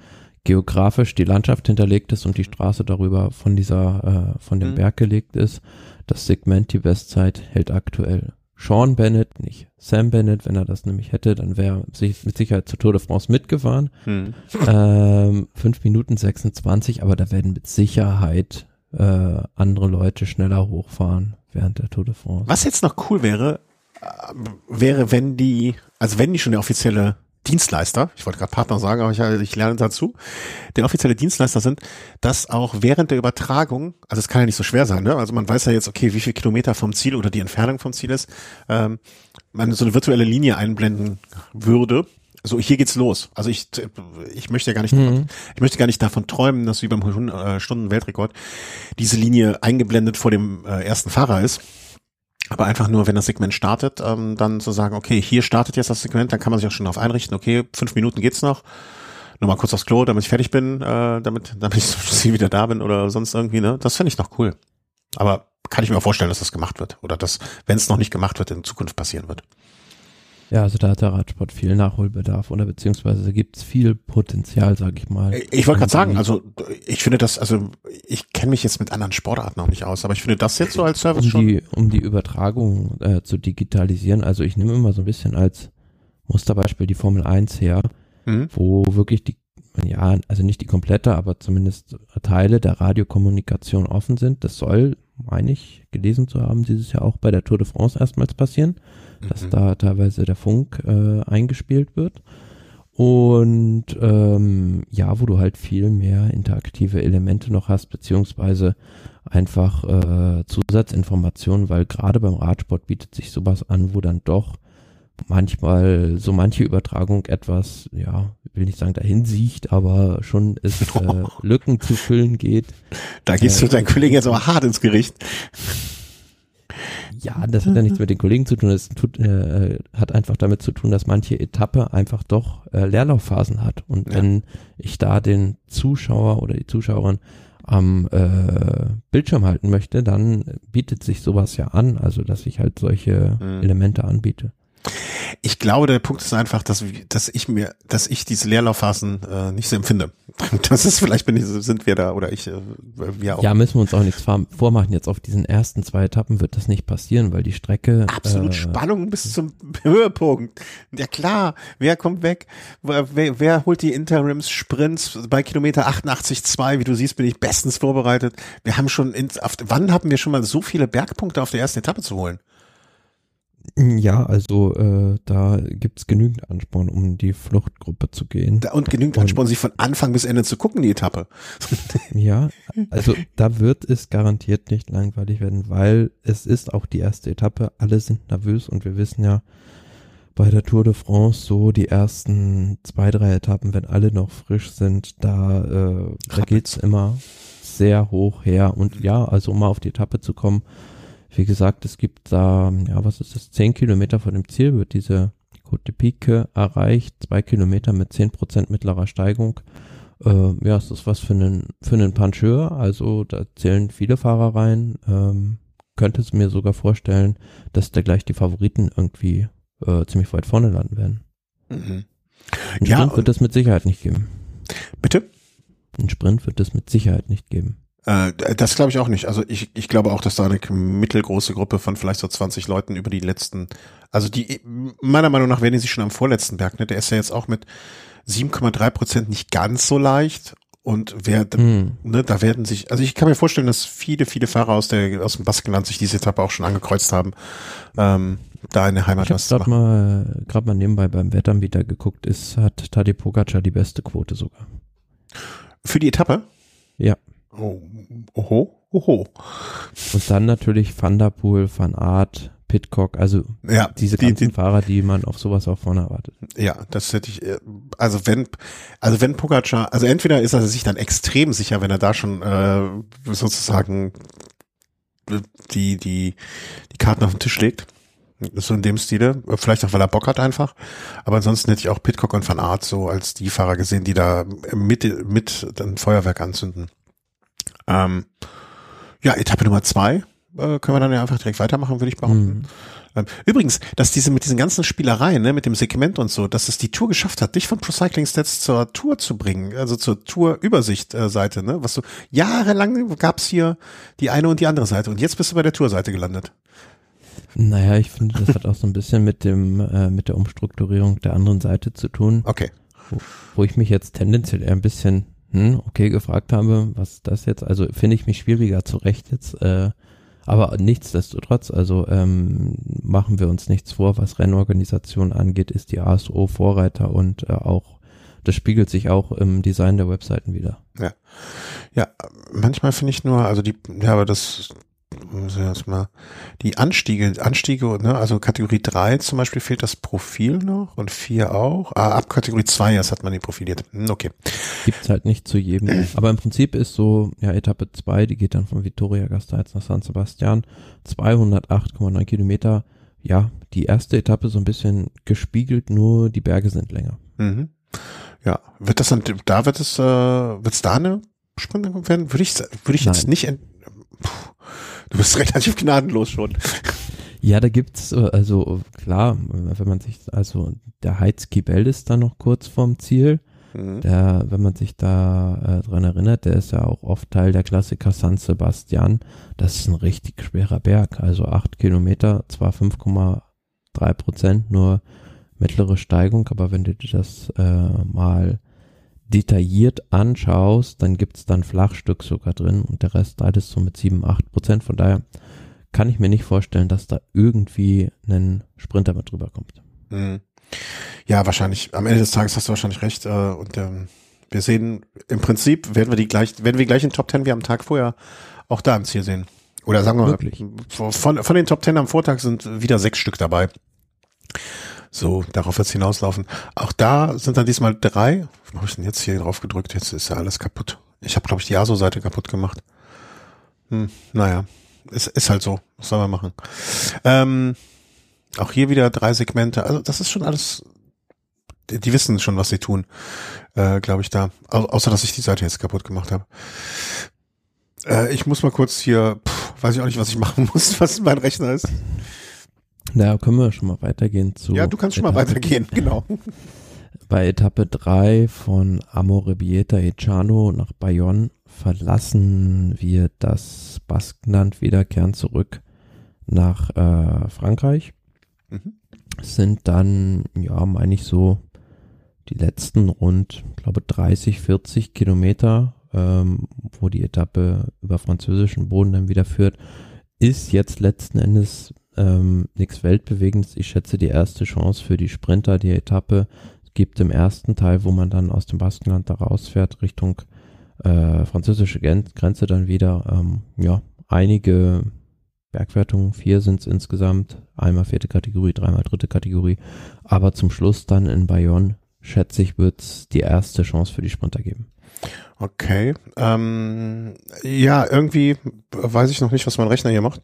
geografisch die Landschaft hinterlegt ist und die Straße darüber von dieser, äh, von dem mhm. Berg gelegt ist. Das Segment, die Bestzeit, hält aktuell Sean Bennett, nicht Sam Bennett. Wenn er das nämlich hätte, dann wäre er mit Sicherheit zur Tour de France mitgefahren. Hm. Ähm, 5 Minuten 26, aber da werden mit Sicherheit äh, andere Leute schneller hochfahren während der Tour de France. Was jetzt noch cool wäre, äh, wäre, wenn die, also wenn die schon eine offizielle Dienstleister, ich wollte gerade Partner sagen, aber ich, ich lerne dazu, der offizielle Dienstleister sind, dass auch während der Übertragung, also es kann ja nicht so schwer sein, ne? also man weiß ja jetzt, okay, wie viel Kilometer vom Ziel oder die Entfernung vom Ziel ist, ähm, man so eine virtuelle Linie einblenden würde. So, hier geht's los. Also ich, ich möchte ja gar nicht, mhm. ich möchte gar nicht davon träumen, dass wie beim äh, Stunden Weltrekord diese Linie eingeblendet vor dem äh, ersten Fahrer ist aber einfach nur, wenn das Segment startet, ähm, dann zu sagen, okay, hier startet jetzt das Segment, dann kann man sich auch schon darauf einrichten, okay, fünf Minuten geht's noch. Nur mal kurz aufs Klo, damit ich fertig bin, äh, damit, damit ich wieder da bin oder sonst irgendwie, ne? Das finde ich noch cool. Aber kann ich mir auch vorstellen, dass das gemacht wird. Oder dass, wenn es noch nicht gemacht wird, in Zukunft passieren wird. Ja, also da hat der Radsport viel Nachholbedarf oder beziehungsweise gibt es viel Potenzial, sag ich mal. Ich wollte gerade sagen, also ich finde das, also ich kenne mich jetzt mit anderen Sportarten auch nicht aus, aber ich finde das jetzt so als Service um schon. Die, um die Übertragung äh, zu digitalisieren, also ich nehme immer so ein bisschen als Musterbeispiel die Formel 1 her, mhm. wo wirklich die, ja, also nicht die komplette, aber zumindest Teile der Radiokommunikation offen sind. Das soll, meine ich, gelesen zu haben, dieses Jahr auch bei der Tour de France erstmals passieren dass mhm. da teilweise der Funk äh, eingespielt wird. Und ähm, ja, wo du halt viel mehr interaktive Elemente noch hast, beziehungsweise einfach äh, Zusatzinformationen, weil gerade beim Radsport bietet sich sowas an, wo dann doch manchmal so manche Übertragung etwas, ja, will nicht sagen dahin sieht, aber schon es äh, Lücken zu füllen geht. Da gehst äh, du deinen Kollegen jetzt aber hart ins Gericht. Ja, das hat ja nichts mit den Kollegen zu tun. Das tut, äh, hat einfach damit zu tun, dass manche Etappe einfach doch äh, Leerlaufphasen hat. Und ja. wenn ich da den Zuschauer oder die Zuschauerin am äh, Bildschirm halten möchte, dann bietet sich sowas ja an, also dass ich halt solche mhm. Elemente anbiete. Ich glaube, der Punkt ist einfach, dass, dass ich mir, dass ich diese Leerlaufphasen äh, nicht so empfinde. Das ist vielleicht bin ich, sind wir da oder ich, äh, wir auch. Ja, müssen wir uns auch nichts vormachen. Jetzt auf diesen ersten zwei Etappen wird das nicht passieren, weil die Strecke absolut äh, Spannung bis zum Höhepunkt. Ja klar, wer kommt weg? Wer, wer holt die Interims-Sprints bei Kilometer 88,2? Wie du siehst, bin ich bestens vorbereitet. Wir haben schon, in, auf, wann haben wir schon mal so viele Bergpunkte auf der ersten Etappe zu holen? Ja, also äh, da gibt's genügend Ansporn, um die Fluchtgruppe zu gehen. Da, und genügend Ansporn, sich von Anfang bis Ende zu gucken, die Etappe. ja, also da wird es garantiert nicht langweilig werden, weil es ist auch die erste Etappe. Alle sind nervös und wir wissen ja bei der Tour de France so die ersten zwei, drei Etappen, wenn alle noch frisch sind, da, äh, da geht's immer sehr hoch her. Und ja, also um mal auf die Etappe zu kommen, wie gesagt, es gibt da, ja, was ist das, zehn Kilometer vor dem Ziel wird diese Côte de Pique erreicht, zwei Kilometer mit zehn Prozent mittlerer Steigung. Äh, ja, es ist was für einen, für einen Puncheur, also da zählen viele Fahrer rein. Ähm, könnte es mir sogar vorstellen, dass da gleich die Favoriten irgendwie äh, ziemlich weit vorne landen werden. Mhm. Ein ja, Sprint wird es mit Sicherheit nicht geben. Bitte? Ein Sprint wird es mit Sicherheit nicht geben. Äh, das glaube ich auch nicht. Also ich, ich glaube auch, dass da eine mittelgroße Gruppe von vielleicht so 20 Leuten über die letzten, also die, meiner Meinung nach werden die sich schon am vorletzten Berg, ne? Der ist ja jetzt auch mit 7,3 Prozent nicht ganz so leicht. Und wer, mm. ne, da werden sich, also ich kann mir vorstellen, dass viele, viele Fahrer aus der, aus dem Baskenland sich diese Etappe auch schon angekreuzt haben, ähm, da in der Heimat ich was zu machen. mal, gerade mal nebenbei beim Wettanbieter geguckt, ist, hat Tadej Pogacar die beste Quote sogar. Für die Etappe? Ja. Oh, oho, oho. Und dann natürlich Van der Poel, Van Aert, Pitcock, also ja, diese ganzen die, die, Fahrer, die man auf sowas auch vorne erwartet. Ja, das hätte ich, äh, also wenn, also wenn Pogacar, also entweder ist er sich dann extrem sicher, wenn er da schon äh, sozusagen die, die, die Karten auf den Tisch legt. So in dem Stile. Vielleicht auch, weil er Bock hat einfach. Aber ansonsten hätte ich auch Pitcock und Van Aert so als die Fahrer gesehen, die da mit, mit ein Feuerwerk anzünden. Ähm, ja, Etappe Nummer zwei äh, können wir dann ja einfach direkt weitermachen, würde ich behaupten. Mhm. Ähm, übrigens, dass diese mit diesen ganzen Spielereien, ne, mit dem Segment und so, dass es die Tour geschafft hat, dich von Pro Cycling Stats zur Tour zu bringen, also zur Tour-Übersicht-Seite, ne, was du jahrelang gab's hier die eine und die andere Seite und jetzt bist du bei der Tour-Seite gelandet. Naja, ich finde, das hat auch so ein bisschen mit dem, äh, mit der Umstrukturierung der anderen Seite zu tun. Okay. Wo, wo ich mich jetzt tendenziell eher ein bisschen, hm, okay, gefragt habe, was ist das jetzt? Also finde ich mich schwieriger zurecht jetzt, äh, aber nichtsdestotrotz, also ähm, machen wir uns nichts vor, was Rennorganisation angeht, ist die ASO Vorreiter und äh, auch das spiegelt sich auch im Design der Webseiten wieder. Ja. Ja, manchmal finde ich nur, also die, ja, aber das mal, die Anstiege, Anstiege, ne, also Kategorie 3 zum Beispiel fehlt das Profil noch und 4 auch. Ah, ab Kategorie 2 erst hat man die profiliert. Hm, okay. Gibt's halt nicht zu jedem. Aber im Prinzip ist so, ja, Etappe 2, die geht dann von Vitoria Gasteiz nach San Sebastian, 208,9 Kilometer. Ja, die erste Etappe so ein bisschen gespiegelt, nur die Berge sind länger. Mhm. Ja, wird das dann, da wird es, äh, wird es da eine Sprint werden? Würde ich, würde ich jetzt Nein. nicht, ent- Puh, du bist relativ gnadenlos schon. Ja, da gibt's äh, also klar, wenn man sich also der Heizkibel ist da noch kurz vorm Ziel. Mhm. Der, wenn man sich da äh, dran erinnert, der ist ja auch oft Teil der Klassiker San Sebastian. Das ist ein richtig schwerer Berg, also acht Kilometer, zwar 5,3 Prozent, nur mittlere Steigung, aber wenn du dir das äh, mal detailliert anschaust, dann gibt's dann Flachstück sogar drin und der Rest alles so mit 7, 8 Prozent. Von daher kann ich mir nicht vorstellen, dass da irgendwie ein Sprinter mit drüber kommt. Mhm. Ja, wahrscheinlich. Am Ende des Tages hast du wahrscheinlich recht. Äh, und ähm, wir sehen, im Prinzip werden wir die gleich, werden wir gleich in Top Ten wie am Tag vorher auch da im Ziel sehen. Oder sagen wir mal, von, von den Top Ten am Vortag sind wieder sechs Stück dabei. So, darauf wird's hinauslaufen. Auch da sind dann diesmal drei. Wo habe ich denn jetzt hier drauf gedrückt? Jetzt ist ja alles kaputt. Ich habe, glaube ich, die ASO-Seite kaputt gemacht. Hm, naja, ist, ist halt so. Was soll man machen? Ähm, auch hier wieder drei Segmente. Also das ist schon alles. Die, die wissen schon, was sie tun, äh, glaube ich da. Au außer dass ich die Seite jetzt kaputt gemacht habe. Äh, ich muss mal kurz hier, pff, weiß ich auch nicht, was ich machen muss, was mein Rechner ist. Da können wir schon mal weitergehen zu. ja, du kannst schon mal Etappe- weitergehen, genau. Bei Etappe 3 von Amorebieta Echano nach Bayonne verlassen wir das Baskenland wieder, kehren zurück nach äh, Frankreich. Mhm. Sind dann, ja, meine ich so, die letzten rund, ich glaube 30, 40 Kilometer, ähm, wo die Etappe über französischen Boden dann wieder führt, ist jetzt letzten Endes ähm, nichts Weltbewegendes. Ich schätze die erste Chance für die Sprinter, die Etappe gibt im ersten Teil, wo man dann aus dem Baskenland da rausfährt, Richtung äh, französische Grenze dann wieder, ähm, ja, einige Bergwertungen, vier sind es insgesamt, einmal vierte Kategorie, dreimal dritte Kategorie, aber zum Schluss dann in Bayonne, schätze ich, wird es die erste Chance für die Sprinter geben. Okay. Ähm, ja, irgendwie weiß ich noch nicht, was mein Rechner hier macht,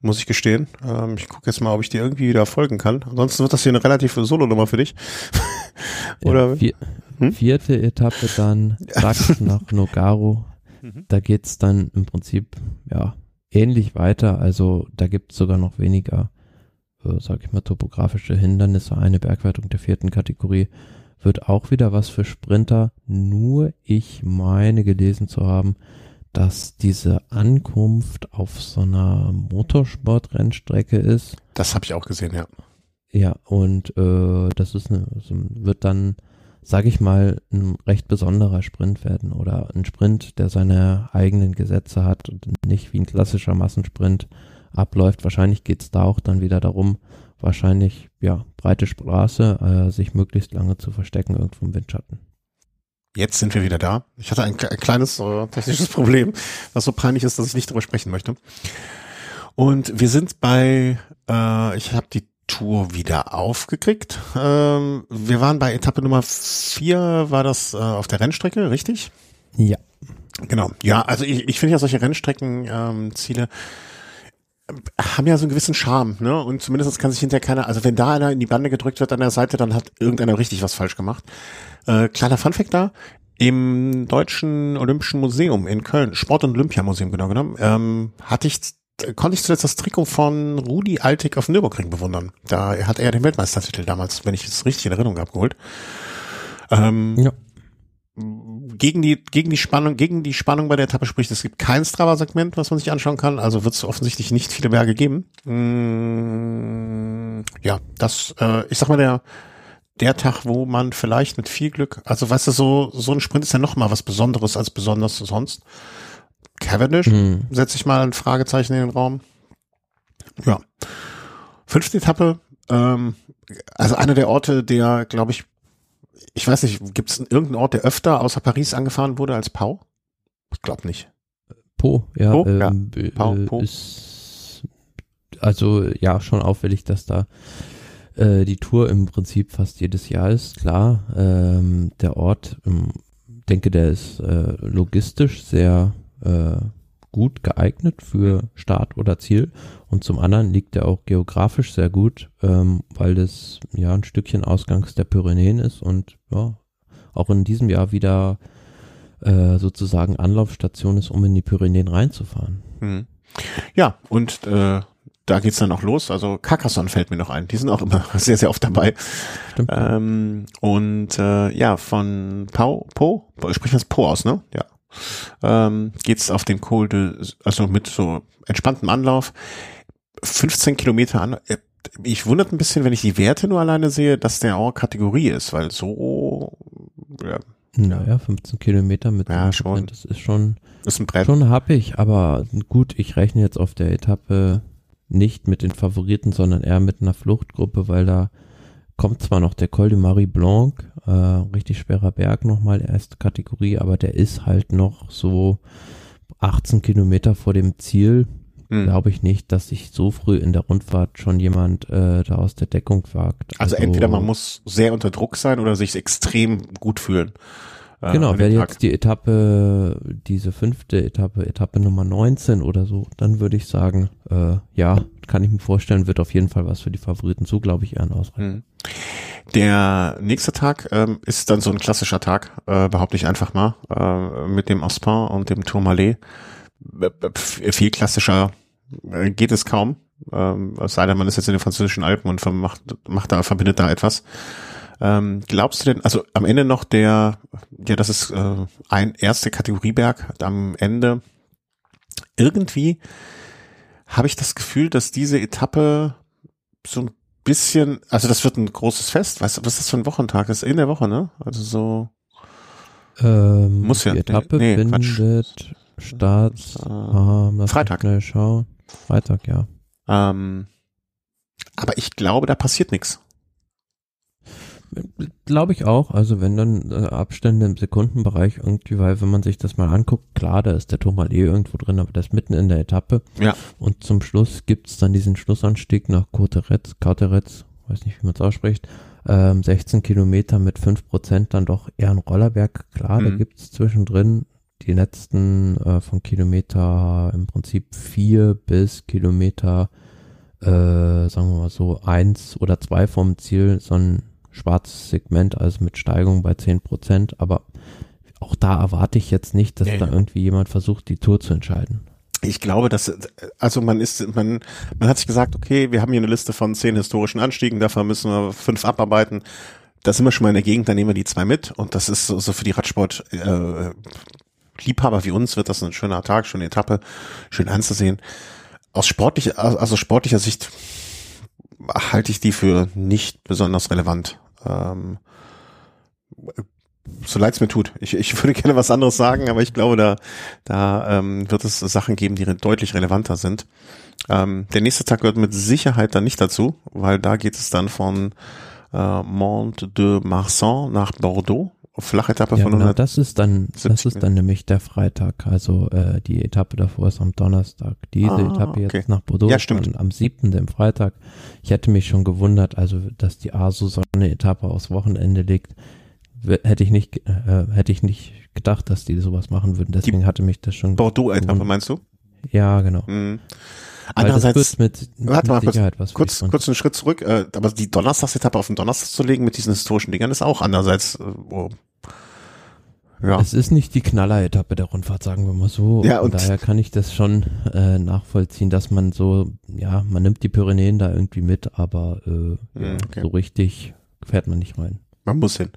muss ich gestehen. Ähm, ich gucke jetzt mal, ob ich dir irgendwie wieder folgen kann. Ansonsten wird das hier eine relative Solo-Nummer für dich. Oder? Ja, vier, Hm? Vierte Etappe dann, zack, nach Nogaro. Mhm. Da geht's dann im Prinzip, ja, ähnlich weiter. Also da gibt's sogar noch weniger, äh, sag ich mal, topografische Hindernisse. Eine Bergwertung der vierten Kategorie wird auch wieder was für Sprinter. Nur ich meine gelesen zu haben, dass diese Ankunft auf so einer Motorsportrennstrecke ist. Das habe ich auch gesehen, ja. Ja, und äh, das ist eine, wird dann, sage ich mal, ein recht besonderer Sprint werden oder ein Sprint, der seine eigenen Gesetze hat und nicht wie ein klassischer Massensprint abläuft. Wahrscheinlich geht's da auch dann wieder darum, wahrscheinlich, ja, breite Straße, äh, sich möglichst lange zu verstecken irgendwo im Windschatten. Jetzt sind wir wieder da. Ich hatte ein, ein kleines äh, technisches Problem, was so peinlich ist, dass ich nicht darüber sprechen möchte. Und wir sind bei, äh, ich habe die Tour wieder aufgekriegt. Ähm, wir waren bei Etappe Nummer vier, war das äh, auf der Rennstrecke, richtig? Ja. Genau. Ja, also ich, ich finde ja solche Rennstreckenziele ähm, haben ja so einen gewissen Charme, ne? Und zumindest kann sich hinterher keiner, also wenn da einer in die Bande gedrückt wird an der Seite, dann hat irgendeiner richtig was falsch gemacht. Äh, kleiner Funfact da, im Deutschen Olympischen Museum in Köln, Sport- und Olympiamuseum genau genommen, ähm, hatte ich, konnte ich zuletzt das Trikot von Rudi Altig auf Nürburgring bewundern. Da hat er den Weltmeistertitel damals, wenn ich es richtig in Erinnerung habe, geholt. Ähm, Ja. Gegen die, gegen die Spannung, gegen die Spannung bei der Etappe spricht, es gibt kein Strava-Segment, was man sich anschauen kann, also wird es offensichtlich nicht viele Berge geben. Mm, ja, das, äh, ich sag mal, der, der Tag, wo man vielleicht mit viel Glück, also weißt du, so, so ein Sprint ist ja noch mal was Besonderes als besonders sonst. Cavendish, mhm. setze ich mal ein Fragezeichen in den Raum. Ja. Fünfte Etappe, ähm, also einer der Orte, der, glaube ich, ich weiß nicht, gibt es irgendeinen Ort, der öfter außer Paris angefahren wurde als Pau? Ich glaube nicht. Po, ja. Po, ähm, ja. Pau, äh, po. Ist, also ja, schon auffällig, dass da äh, die Tour im Prinzip fast jedes Jahr ist, klar. Ähm, der Ort, ähm, denke, der ist äh, logistisch sehr äh, gut geeignet für Start oder Ziel und zum anderen liegt er auch geografisch sehr gut, ähm, weil das ja ein Stückchen ausgangs der Pyrenäen ist und ja, auch in diesem Jahr wieder äh, sozusagen Anlaufstation ist, um in die Pyrenäen reinzufahren. Mhm. Ja, und äh, da geht's dann auch los. Also Carcassonne fällt mir noch ein. Die sind auch immer sehr, sehr oft dabei. Stimmt. Ähm, und äh, ja, von Pau, Po, spricht das Po aus, ne? Ja. Ähm, geht's auf den Col de, also mit so entspanntem Anlauf. 15 Kilometer an. Äh, ich wundert ein bisschen, wenn ich die Werte nur alleine sehe, dass der auch Kategorie ist, weil so, ja. Naja, 15 Kilometer mit ja, schon. das ist schon, ist ein Brett. schon ich, aber gut, ich rechne jetzt auf der Etappe nicht mit den Favoriten, sondern eher mit einer Fluchtgruppe, weil da kommt zwar noch der Col de Marie Blanc, äh, richtig schwerer Berg nochmal, erste Kategorie, aber der ist halt noch so 18 Kilometer vor dem Ziel hm. glaube ich nicht, dass sich so früh in der Rundfahrt schon jemand äh, da aus der Deckung wagt. Also, also entweder man muss sehr unter Druck sein oder sich extrem gut fühlen. Äh, genau, wäre jetzt die Etappe, diese fünfte Etappe, Etappe Nummer 19 oder so, dann würde ich sagen, äh, ja, kann ich mir vorstellen, wird auf jeden Fall was für die Favoriten. So glaube ich eher ein Ausreichend. Hm. Der nächste Tag ähm, ist dann so ein klassischer Tag, äh, behaupte ich einfach mal, äh, mit dem Ospin und dem Tourmalet. Viel klassischer äh, geht es kaum. Ähm, sei denn, man ist jetzt in den französischen Alpen und macht, macht da, verbindet da etwas. Ähm, glaubst du denn, also am Ende noch der, ja, das ist äh, ein erste Kategorieberg am Ende. Irgendwie habe ich das Gefühl, dass diese Etappe so ein bisschen, also das wird ein großes Fest. Weißt du, was ist das für ein Wochentag? Das ist in der Woche, ne? Also so. Ähm, muss ja. Die Etappe nee, findet statt. Äh, Freitag. Schnell schauen. Freitag, ja. Ähm, aber ich glaube, da passiert nichts. Glaube ich auch. Also wenn dann äh, Abstände im Sekundenbereich irgendwie, weil wenn man sich das mal anguckt, klar, da ist der Tourmalet irgendwo drin, aber ist mitten in der Etappe. Ja. Und zum Schluss gibt's dann diesen Schlussanstieg nach Cauteretz, Cauteretz, weiß nicht, wie man es ausspricht, ähm, 16 Kilometer mit 5 Prozent dann doch eher ein Rollerberg. Klar, mhm. da gibt's zwischendrin die letzten äh, von Kilometer im Prinzip vier bis Kilometer, äh, sagen wir mal so, eins oder zwei vom Ziel, so ein schwarzes Segment, also mit Steigung bei zehn Prozent, aber auch da erwarte ich jetzt nicht, dass ja, da irgendwie jemand versucht, die Tour zu entscheiden. Ich glaube, dass, also man ist, man, man hat sich gesagt, okay, wir haben hier eine Liste von zehn historischen Anstiegen, davon müssen wir fünf abarbeiten. Da sind wir schon mal in der Gegend, dann nehmen wir die zwei mit und das ist so, so für die Radsport äh, Liebhaber wie uns wird das ein schöner Tag, schöne Etappe, schön anzusehen. Aus sportlicher, also sportlicher Sicht halte ich die für nicht besonders relevant. Ähm, so leid es mir tut. Ich, ich würde gerne was anderes sagen, aber ich glaube, da, da ähm, wird es Sachen geben, die deutlich relevanter sind. Ähm, der nächste Tag gehört mit Sicherheit dann nicht dazu, weil da geht es dann von äh, Mont de Marsan nach Bordeaux Flachetappe ja, von 100. Genau, das ist dann, das ist dann nämlich der Freitag. Also äh, die Etappe davor ist am Donnerstag. Diese ah, Etappe okay. jetzt nach Bordeaux ja, stimmt. am 7. dem Freitag. Ich hätte mich schon gewundert, also dass die ASO so eine Etappe aufs Wochenende legt, hätte ich nicht, äh, hätte ich nicht gedacht, dass die sowas machen würden. Deswegen die hatte mich das schon. Bordeaux-Etappe meinst du? Ja, genau. Mhm. Andererseits, mit, warte mal, kurz, kurz, kurz einen Schritt zurück, äh, aber die Donnerstagsetappe auf den Donnerstag zu legen mit diesen historischen Dingern ist auch andererseits, äh, oh, ja. Es ist nicht die Knaller-Etappe der Rundfahrt, sagen wir mal so. Ja, und, und daher kann ich das schon äh, nachvollziehen, dass man so, ja, man nimmt die Pyrenäen da irgendwie mit, aber äh, ja, okay. so richtig fährt man nicht rein. Man muss hin.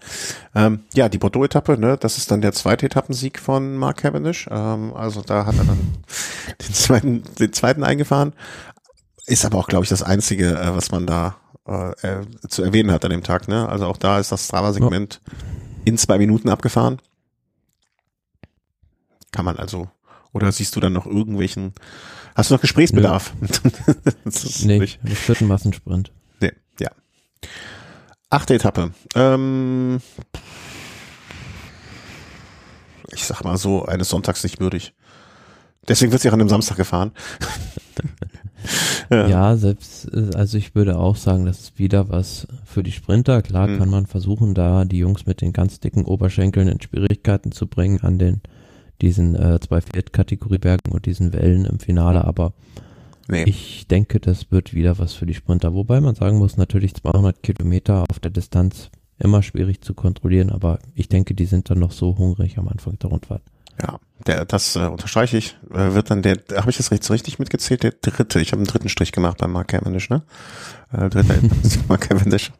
Ähm, ja, die Bordeaux-Etappe, ne, das ist dann der zweite Etappensieg von Mark Cavendish. Ähm, also da hat er dann den zweiten, den zweiten eingefahren. Ist aber auch, glaube ich, das Einzige, äh, was man da äh, äh, zu erwähnen hat an dem Tag. Ne? Also auch da ist das Strava-Segment ja. in zwei Minuten abgefahren. Kann man also. Oder siehst du dann noch irgendwelchen, hast du noch Gesprächsbedarf? nee, nicht. wird ein Massensprint. Nee, ja. Achte Etappe. Ähm, ich sag mal so, eines Sonntags nicht würdig. Deswegen wird sie auch an einem Samstag gefahren. ja. ja. selbst, also ich würde auch sagen, das ist wieder was für die Sprinter. Klar mhm. kann man versuchen, da die Jungs mit den ganz dicken Oberschenkeln in Schwierigkeiten zu bringen an den diesen äh, zwei Viertkategoriebergen und diesen Wellen im Finale, aber Nee. Ich denke, das wird wieder was für die Sprinter. Wobei man sagen muss, natürlich 200 Kilometer auf der Distanz immer schwierig zu kontrollieren, aber ich denke, die sind dann noch so hungrig am Anfang der Rundfahrt. Ja, der, das äh, unterstreiche ich. Äh, wird dann der, habe ich das richtig, richtig mitgezählt? Der dritte. Ich habe einen dritten Strich gemacht bei Mark Cavendish, ne? Äh, dritter Mark Cavendish.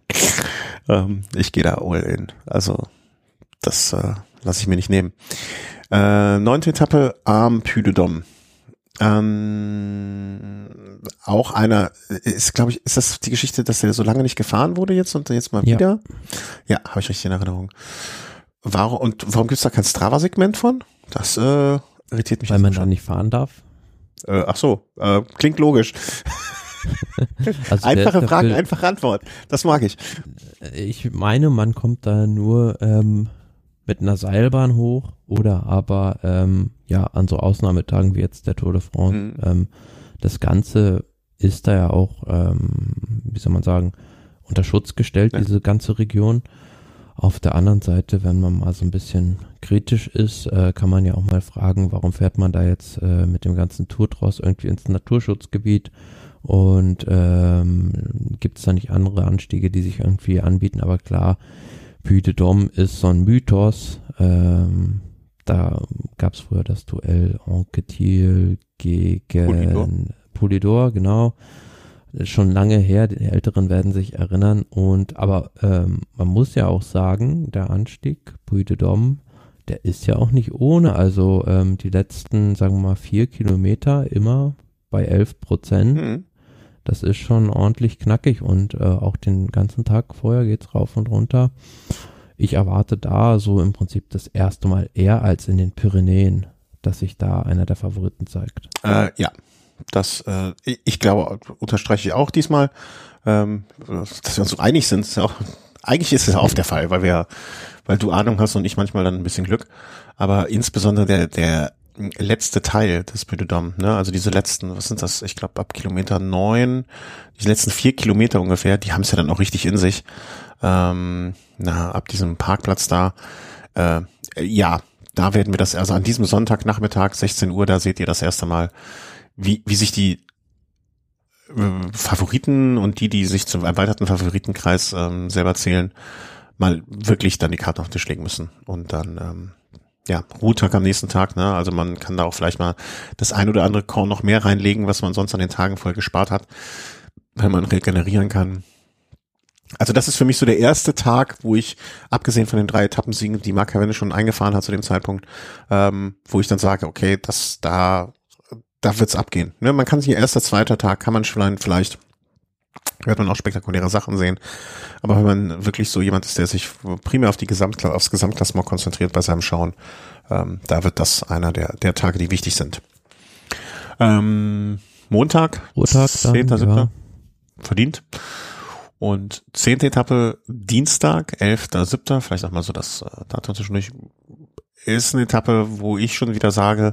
ähm, ich gehe da all in. Also das äh, lasse ich mir nicht nehmen. Äh, neunte Etappe am Puy de Dôme. Ähm, auch einer ist, glaube ich, ist das die Geschichte, dass er so lange nicht gefahren wurde jetzt und jetzt mal ja. wieder? Ja, habe ich richtig in Erinnerung. Warum und warum gibt's da kein Strava-Segment von? Das äh, irritiert mich. Weil man da nicht fahren darf. Äh, ach so, äh, klingt logisch. also Einfache Fragen, einfache Antwort. Das mag ich. Ich meine, man kommt da nur ähm, mit einer Seilbahn hoch oder aber ähm, ja an so Ausnahmetagen wie jetzt der Tour de France. Mhm. Ähm, das Ganze ist da ja auch, ähm, wie soll man sagen, unter Schutz gestellt, ja. diese ganze Region. Auf der anderen Seite, wenn man mal so ein bisschen kritisch ist, äh, kann man ja auch mal fragen, warum fährt man da jetzt äh, mit dem ganzen Tourtross irgendwie ins Naturschutzgebiet und ähm, gibt es da nicht andere Anstiege, die sich irgendwie anbieten? Aber klar, Puy de Dôme ist so ein Mythos. Ähm, da gab es früher das Duell Anquetil gegen Polidor. Polidor, genau. Schon lange her, die Älteren werden sich erinnern. Und aber ähm, man muss ja auch sagen, der Anstieg Puy de Dôme, der ist ja auch nicht ohne. Also ähm, die letzten, sagen wir mal, vier Kilometer immer bei 11 Prozent. Mhm. Das ist schon ordentlich knackig und äh, auch den ganzen Tag vorher geht's rauf und runter. Ich erwarte da so im Prinzip das erste Mal eher als in den Pyrenäen, dass sich da einer der Favoriten zeigt. Äh, ja, das, äh, ich glaube, unterstreiche ich auch diesmal, ähm, dass wir uns so einig sind. Ist auch, eigentlich ist es auch der Fall, weil wir, weil du Ahnung hast und ich manchmal dann ein bisschen Glück. Aber insbesondere der, der letzte Teil des Bödedom, ne? Also diese letzten, was sind das? Ich glaube ab Kilometer neun, die letzten vier Kilometer ungefähr, die haben es ja dann auch richtig in sich. Ähm, na, ab diesem Parkplatz da. Äh, ja, da werden wir das, also an diesem Sonntagnachmittag, 16 Uhr, da seht ihr das erste Mal, wie, wie sich die äh, Favoriten und die, die sich zum erweiterten Favoritenkreis ähm, selber zählen, mal wirklich dann die Karten auf den Tisch legen müssen. Und dann ähm, ja, Ruhetag am nächsten Tag, ne? Also man kann da auch vielleicht mal das ein oder andere Korn noch mehr reinlegen, was man sonst an den Tagen vorher gespart hat, weil man regenerieren kann. Also das ist für mich so der erste Tag, wo ich, abgesehen von den drei Etappensiegen, die Mark Cavendish schon eingefahren hat zu dem Zeitpunkt, ähm, wo ich dann sage, okay, das da, da wird's abgehen. Ne? Man kann sich erster, zweiter Tag, kann man schon vielleicht wird man auch spektakuläre Sachen sehen. Aber wenn man wirklich so jemand ist, der sich primär auf die Gesamt aufs Gesamtklassement konzentriert bei seinem Schauen, ähm, da wird das einer der, der Tage, die wichtig sind. Ähm, Montag, Montag 10. Ja. verdient. Und zehnte Etappe Dienstag, 11.7., vielleicht auch mal so das äh, Datum zwischendurch, ist eine Etappe, wo ich schon wieder sage,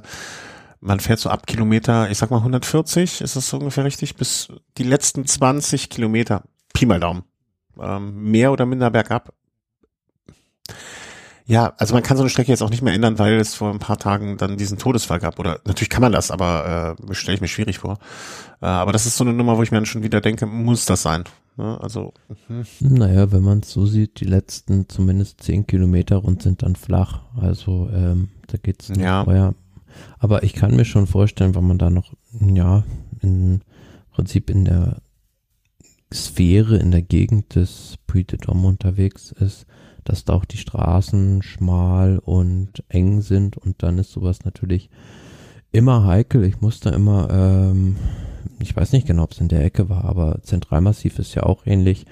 man fährt so ab Kilometer, ich sag mal 140, ist das so ungefähr richtig, bis die letzten 20 Kilometer, Pi mal Daumen, ähm, mehr oder minder bergab. Ja, also man kann so eine Strecke jetzt auch nicht mehr ändern, weil es vor ein paar Tagen dann diesen Todesfall gab. Oder natürlich kann man das, aber äh, stelle ich mir schwierig vor. Äh, aber das ist so eine Nummer, wo ich mir dann schon wieder denke, muss das sein? Ne? Also. Mh. Naja, wenn man es so sieht, die letzten zumindest zehn Kilometer rund sind dann flach. Also ähm, da geht's ja. vorher aber ich kann mir schon vorstellen, wenn man da noch, ja, im Prinzip in der Sphäre in der Gegend des Puy de Dôme unterwegs ist, dass da auch die Straßen schmal und eng sind und dann ist sowas natürlich immer heikel. Ich musste immer, ähm, ich weiß nicht genau, ob es in der Ecke war, aber Zentralmassiv ist ja auch ähnlich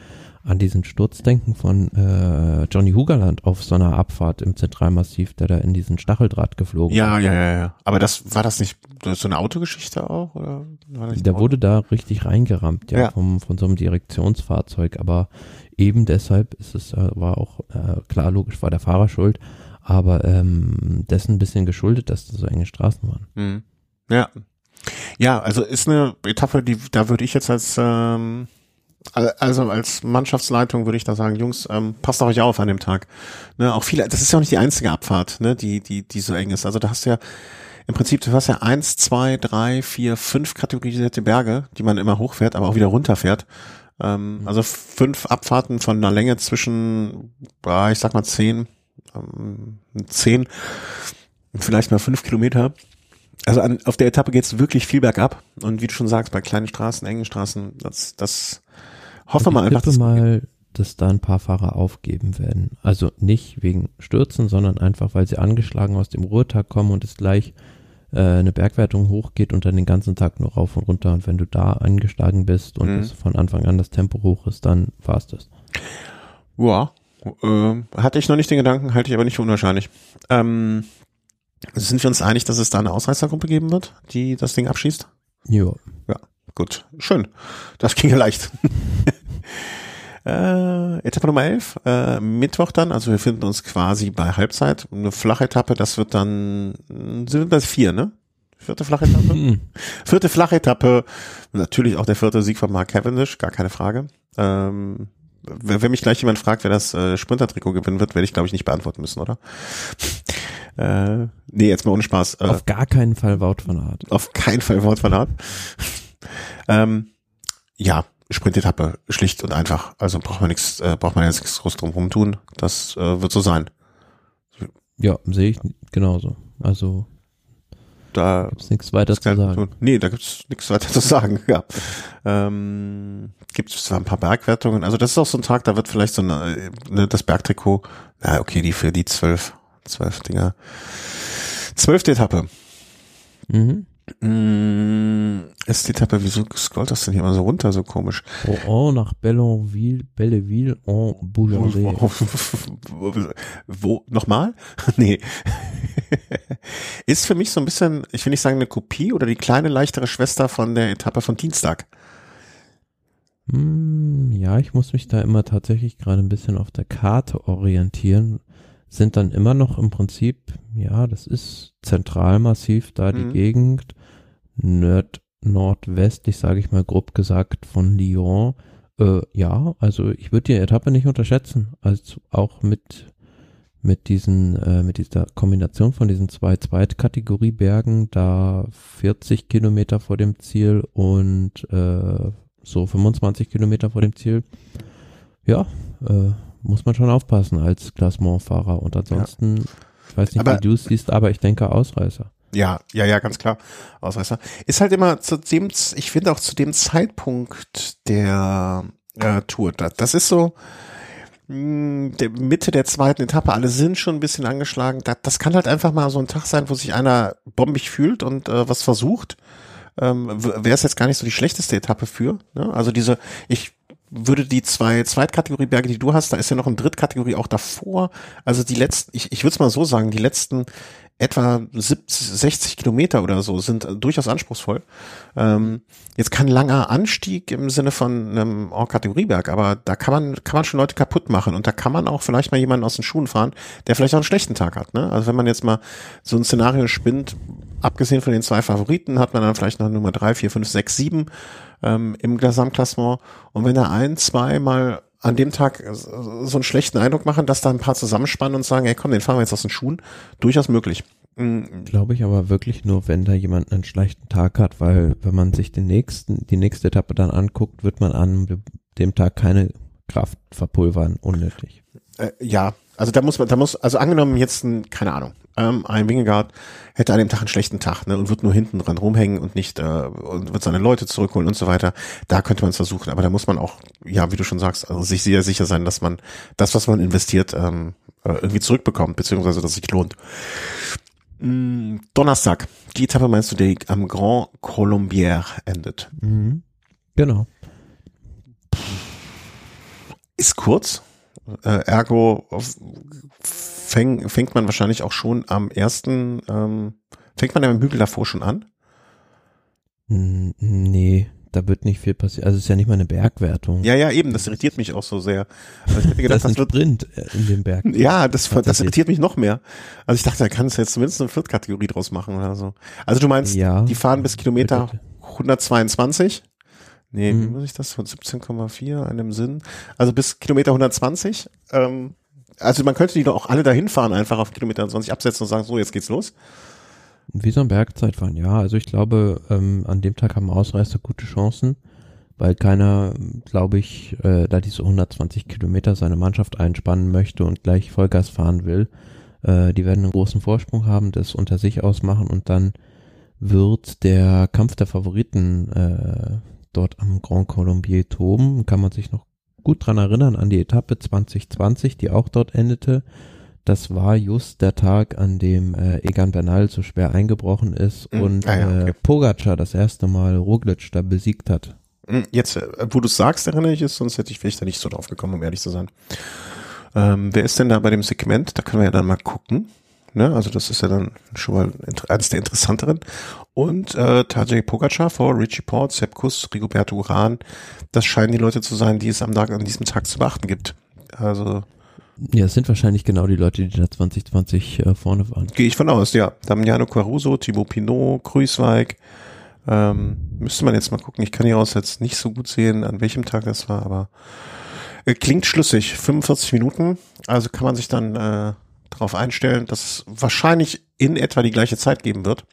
an diesen Sturz denken von äh, Johnny Hugerland auf so einer Abfahrt im Zentralmassiv, der da in diesen Stacheldraht geflogen Ja, ja, ja, ja. Aber das war das nicht so eine Autogeschichte auch? Oder war Der Auto? wurde da richtig reingerammt, ja, Ja. Vom, von so einem Direktionsfahrzeug. Aber eben deshalb ist es, äh, war auch, äh, klar, logisch war der Fahrer schuld, aber ähm, dessen ein bisschen geschuldet, dass da so enge Straßen waren. Mhm. Ja. Ja, also ist eine Etappe, die da würde ich jetzt als ähm, al- also als Mannschaftsleitung würde ich da sagen, Jungs, ähm, passt auf euch auf an dem Tag. Ne, auch viele, das ist ja auch nicht die einzige Abfahrt, ne, die die die so eng ist. Also da hast du ja im Prinzip, du hast ja eins, zwei, drei, vier, fünf kategorisierte Berge, die man immer hochfährt, aber auch wieder runterfährt. Ähm, Also fünf Abfahrten von einer Länge zwischen, ich sag mal zehn, ähm, zehn, vielleicht mal fünf Kilometer. Also an, auf der Etappe geht's wirklich viel bergab. Und wie du schon sagst, bei kleinen Straßen, engen Straßen, das, das hoffen wir mal ich einfach. dass- mal, dass da ein paar Fahrer aufgeben werden. Also nicht wegen Stürzen, sondern einfach, weil sie angeschlagen aus dem Ruhetag kommen und es gleich äh, eine Bergwertung hochgeht und dann den ganzen Tag nur rauf und runter. Und wenn du da angeschlagen bist und Mhm. es von Anfang an das Tempo hoch ist, dann war's das. Ja, äh, hatte ich noch nicht den Gedanken, halte ich aber nicht für unwahrscheinlich. Ähm, sind wir uns einig, dass es da eine Ausreißergruppe geben wird, die das Ding abschießt? Ja. Gut, schön. Das ging ja leicht. äh, Etappe Nummer 11, äh, Mittwoch dann, also wir finden uns quasi bei Halbzeit. Eine flache Etappe, das wird dann, sind das vier, ne? Vierte flache Etappe? Hm. Vierte flache Etappe, natürlich auch der vierte Sieg von Mark Cavendish, gar keine Frage. Ähm, wenn, wenn mich gleich jemand fragt, wer das äh, Sprinter-Trikot gewinnen wird, werde ich, glaube ich, nicht beantworten müssen, oder? Äh, nee, jetzt mal ohne Spaß. Äh, Auf gar keinen Fall Wout von Art. auf keinen Fall Wort von Art. ähm, ja, Sprintetappe, schlicht und einfach. Also braucht man nichts, äh, braucht man jetzt nichts groß drum rum tun. Das äh, wird so sein. Ja, sehe ich genauso. Also Da gibt's nichts weiter zu sagen. Nee, da gibt's nichts weiter zu sagen. Ja. Ähm, gibt es zwar ein paar Bergwertungen, also das ist auch so ein Tag, da wird vielleicht so eine, ne, das Bergtrikot, na okay, die für die zwölf, zwölf Dinger. Zwölfte Etappe. Mhm. Mm, ist die Etappe, wieso scrollt das denn hier mal so runter, so komisch? Oh, nach Belleville, Belleville en Bougerie. Wo, nochmal? nee. ist für mich so ein bisschen, ich will nicht sagen eine Kopie oder die kleine leichtere Schwester von der Etappe von Dienstag. Hm, ja, ich muss mich da immer tatsächlich gerade ein bisschen auf der Karte orientieren. Sind dann immer noch im Prinzip, ja, das ist zentralmassiv da die Mhm. Gegend, nord nordwestlich, sage ich mal grob gesagt, von Lyon. Äh, ja, also ich würde die Etappe nicht unterschätzen. Also auch mit mit diesen äh, mit dieser Kombination von diesen zwei Zweitkategoriebergen, da 40 Kilometer vor dem Ziel und äh, so 25 Kilometer vor dem Ziel. Ja, äh, muss man schon aufpassen als Klassementfahrer. Und ansonsten, ich weiß nicht, Aber- wie du es siehst, aber ich denke Ausreißer. Ja, ja, ja, ganz klar. Ausreißer. Ist halt immer zu dem, ich finde auch zu dem Zeitpunkt der äh, Tour, das, das ist so mh, der Mitte der zweiten Etappe, alle sind schon ein bisschen angeschlagen. Das, das kann halt einfach mal so ein Tag sein, wo sich einer bombig fühlt und äh, was versucht. Ähm, Wäre es jetzt gar nicht so die schlechteste Etappe für. Ne? Also diese, ich würde die zwei Zweitkategorie-Berge, die du hast, da ist ja noch eine Drittkategorie auch davor. Also die letzten, ich, ich würde es mal so sagen, die letzten etwa 70, 60 Kilometer oder so sind äh, durchaus anspruchsvoll. Ähm, jetzt kein langer Anstieg im Sinne von einem Kategorieberg, aber da kann man, kann man schon Leute kaputt machen und da kann man auch vielleicht mal jemanden aus den Schuhen fahren, der vielleicht auch einen schlechten Tag hat. Ne? Also wenn man jetzt mal so ein Szenario spinnt, abgesehen von den zwei Favoriten, hat man dann vielleicht noch Nummer drei, vier, fünf, sechs, sieben ähm, im Gesamtklassement. Und wenn da ein, zwei mal an dem Tag so einen schlechten Eindruck machen, dass da ein paar zusammenspannen und sagen, ey komm, den fahren wir jetzt aus den Schuhen, durchaus möglich. Mm, Glaube ich aber wirklich nur, wenn da jemand einen schlechten Tag hat, weil wenn man sich den nächsten, die nächste Etappe dann anguckt, wird man an dem Tag keine Kraft verpulvern, unnötig. Äh, ja, Also da muss man, da muss, also angenommen jetzt ein, keine Ahnung, ähm, ein Wingegaard hätte an dem Tag einen schlechten Tag, ne, und wird nur hinten dran rumhängen und nicht, äh, und wird seine Leute zurückholen und so weiter. Da könnte man es versuchen, aber da muss man auch, ja, wie du schon sagst, also sich sehr sicher sein, dass man das, was man investiert, ähm, äh, irgendwie zurückbekommt, beziehungsweise dass es sich lohnt. Mm, Donnerstag, die Etappe meinst du, die am Grand Colombier endet? Mhm. Genau. Ist kurz, äh, ergo fäng, fängt man wahrscheinlich auch schon am ersten, ähm, fängt man ja am Hügel davor schon an? N- Nee, da wird nicht viel passieren. Also es ist ja nicht mal eine Bergwertung. Ja, ja, eben, das irritiert mich auch so sehr. Also ich hätte gedacht, das ist ein Sprint in dem Berg. ja, das, das irritiert mich noch mehr. Also ich dachte, da kannst du jetzt zumindest eine Viertkategorie draus machen oder so. Also du meinst, Ja. die fahren bis Kilometer 122? Nee, wie Mhm. muss ich das? Von 17,4 an dem Sinn. Also bis Kilometer 120. Ähm, also man könnte die doch auch alle dahin fahren, einfach auf Kilometer 20 absetzen und sagen, so, jetzt geht's los. Wie so ein Bergzeitfahren, ja. Also ich glaube, ähm, an dem Tag haben Ausreißer gute Chancen, weil keiner, glaube ich, äh, da diese 120 Kilometer seine Mannschaft einspannen möchte und gleich Vollgas fahren will. Äh, die werden einen großen Vorsprung haben, das unter sich ausmachen und dann wird der Kampf der Favoriten äh, dort am Grand Colombier toben. Kann man sich noch gut dran erinnern an die Etappe 2020, die auch dort endete. Das war just der Tag, an dem äh, Egan Bernal so schwer eingebrochen ist Mhm. und Ah ja, okay. äh, Pogacar das erste Mal Roglic da besiegt hat. Hm, Jetzt, äh, wo du es sagst, erinnere ich es, sonst hätte ich vielleicht da nicht so drauf gekommen, um ehrlich zu sein. Ähm, wer ist denn da bei dem Segment? Da können wir ja dann mal gucken. Ne? Also das ist ja dann schon mal eines der interessanteren. Und äh, Tadej Pogacar vor Richie Port, Sepp Kuss, Rigoberto Uran. Das scheinen die Leute zu sein, die es am Tag, an diesem Tag zu beachten gibt. Also Ja, es sind wahrscheinlich genau die Leute, die da 2020 äh, vorne waren. gehe ich von aus, ja. Damiano Caruso, Thibaut Pinot, Grüßweig. Ähm, müsste man jetzt mal gucken. Ich kann hier aus jetzt nicht so gut sehen, an welchem Tag das war, aber äh, klingt schlüssig. 45 Minuten. Also kann man sich dann äh, darauf einstellen, dass es wahrscheinlich in etwa die gleiche Zeit geben wird.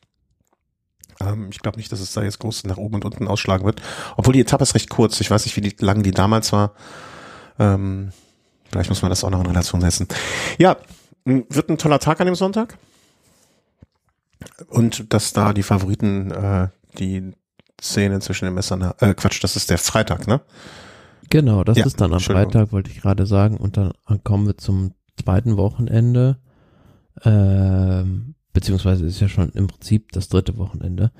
Ähm, ich glaube nicht, dass es da jetzt groß nach oben und unten ausschlagen wird. Obwohl die Etappe ist recht kurz. Ich weiß nicht, wie die, lang die damals war. Ähm, vielleicht muss man das auch noch in Relation setzen. Ja, wird ein toller Tag an dem Sonntag. Und dass da die Favoriten äh, die Szene zwischen den Messern, äh, Quatsch, das ist der Freitag, ne? Genau, das Ja, ist dann am. Freitag, wollte ich gerade sagen. Und dann kommen wir zum zweiten Wochenende. Ähm, beziehungsweise ist ja schon im Prinzip das dritte Wochenende.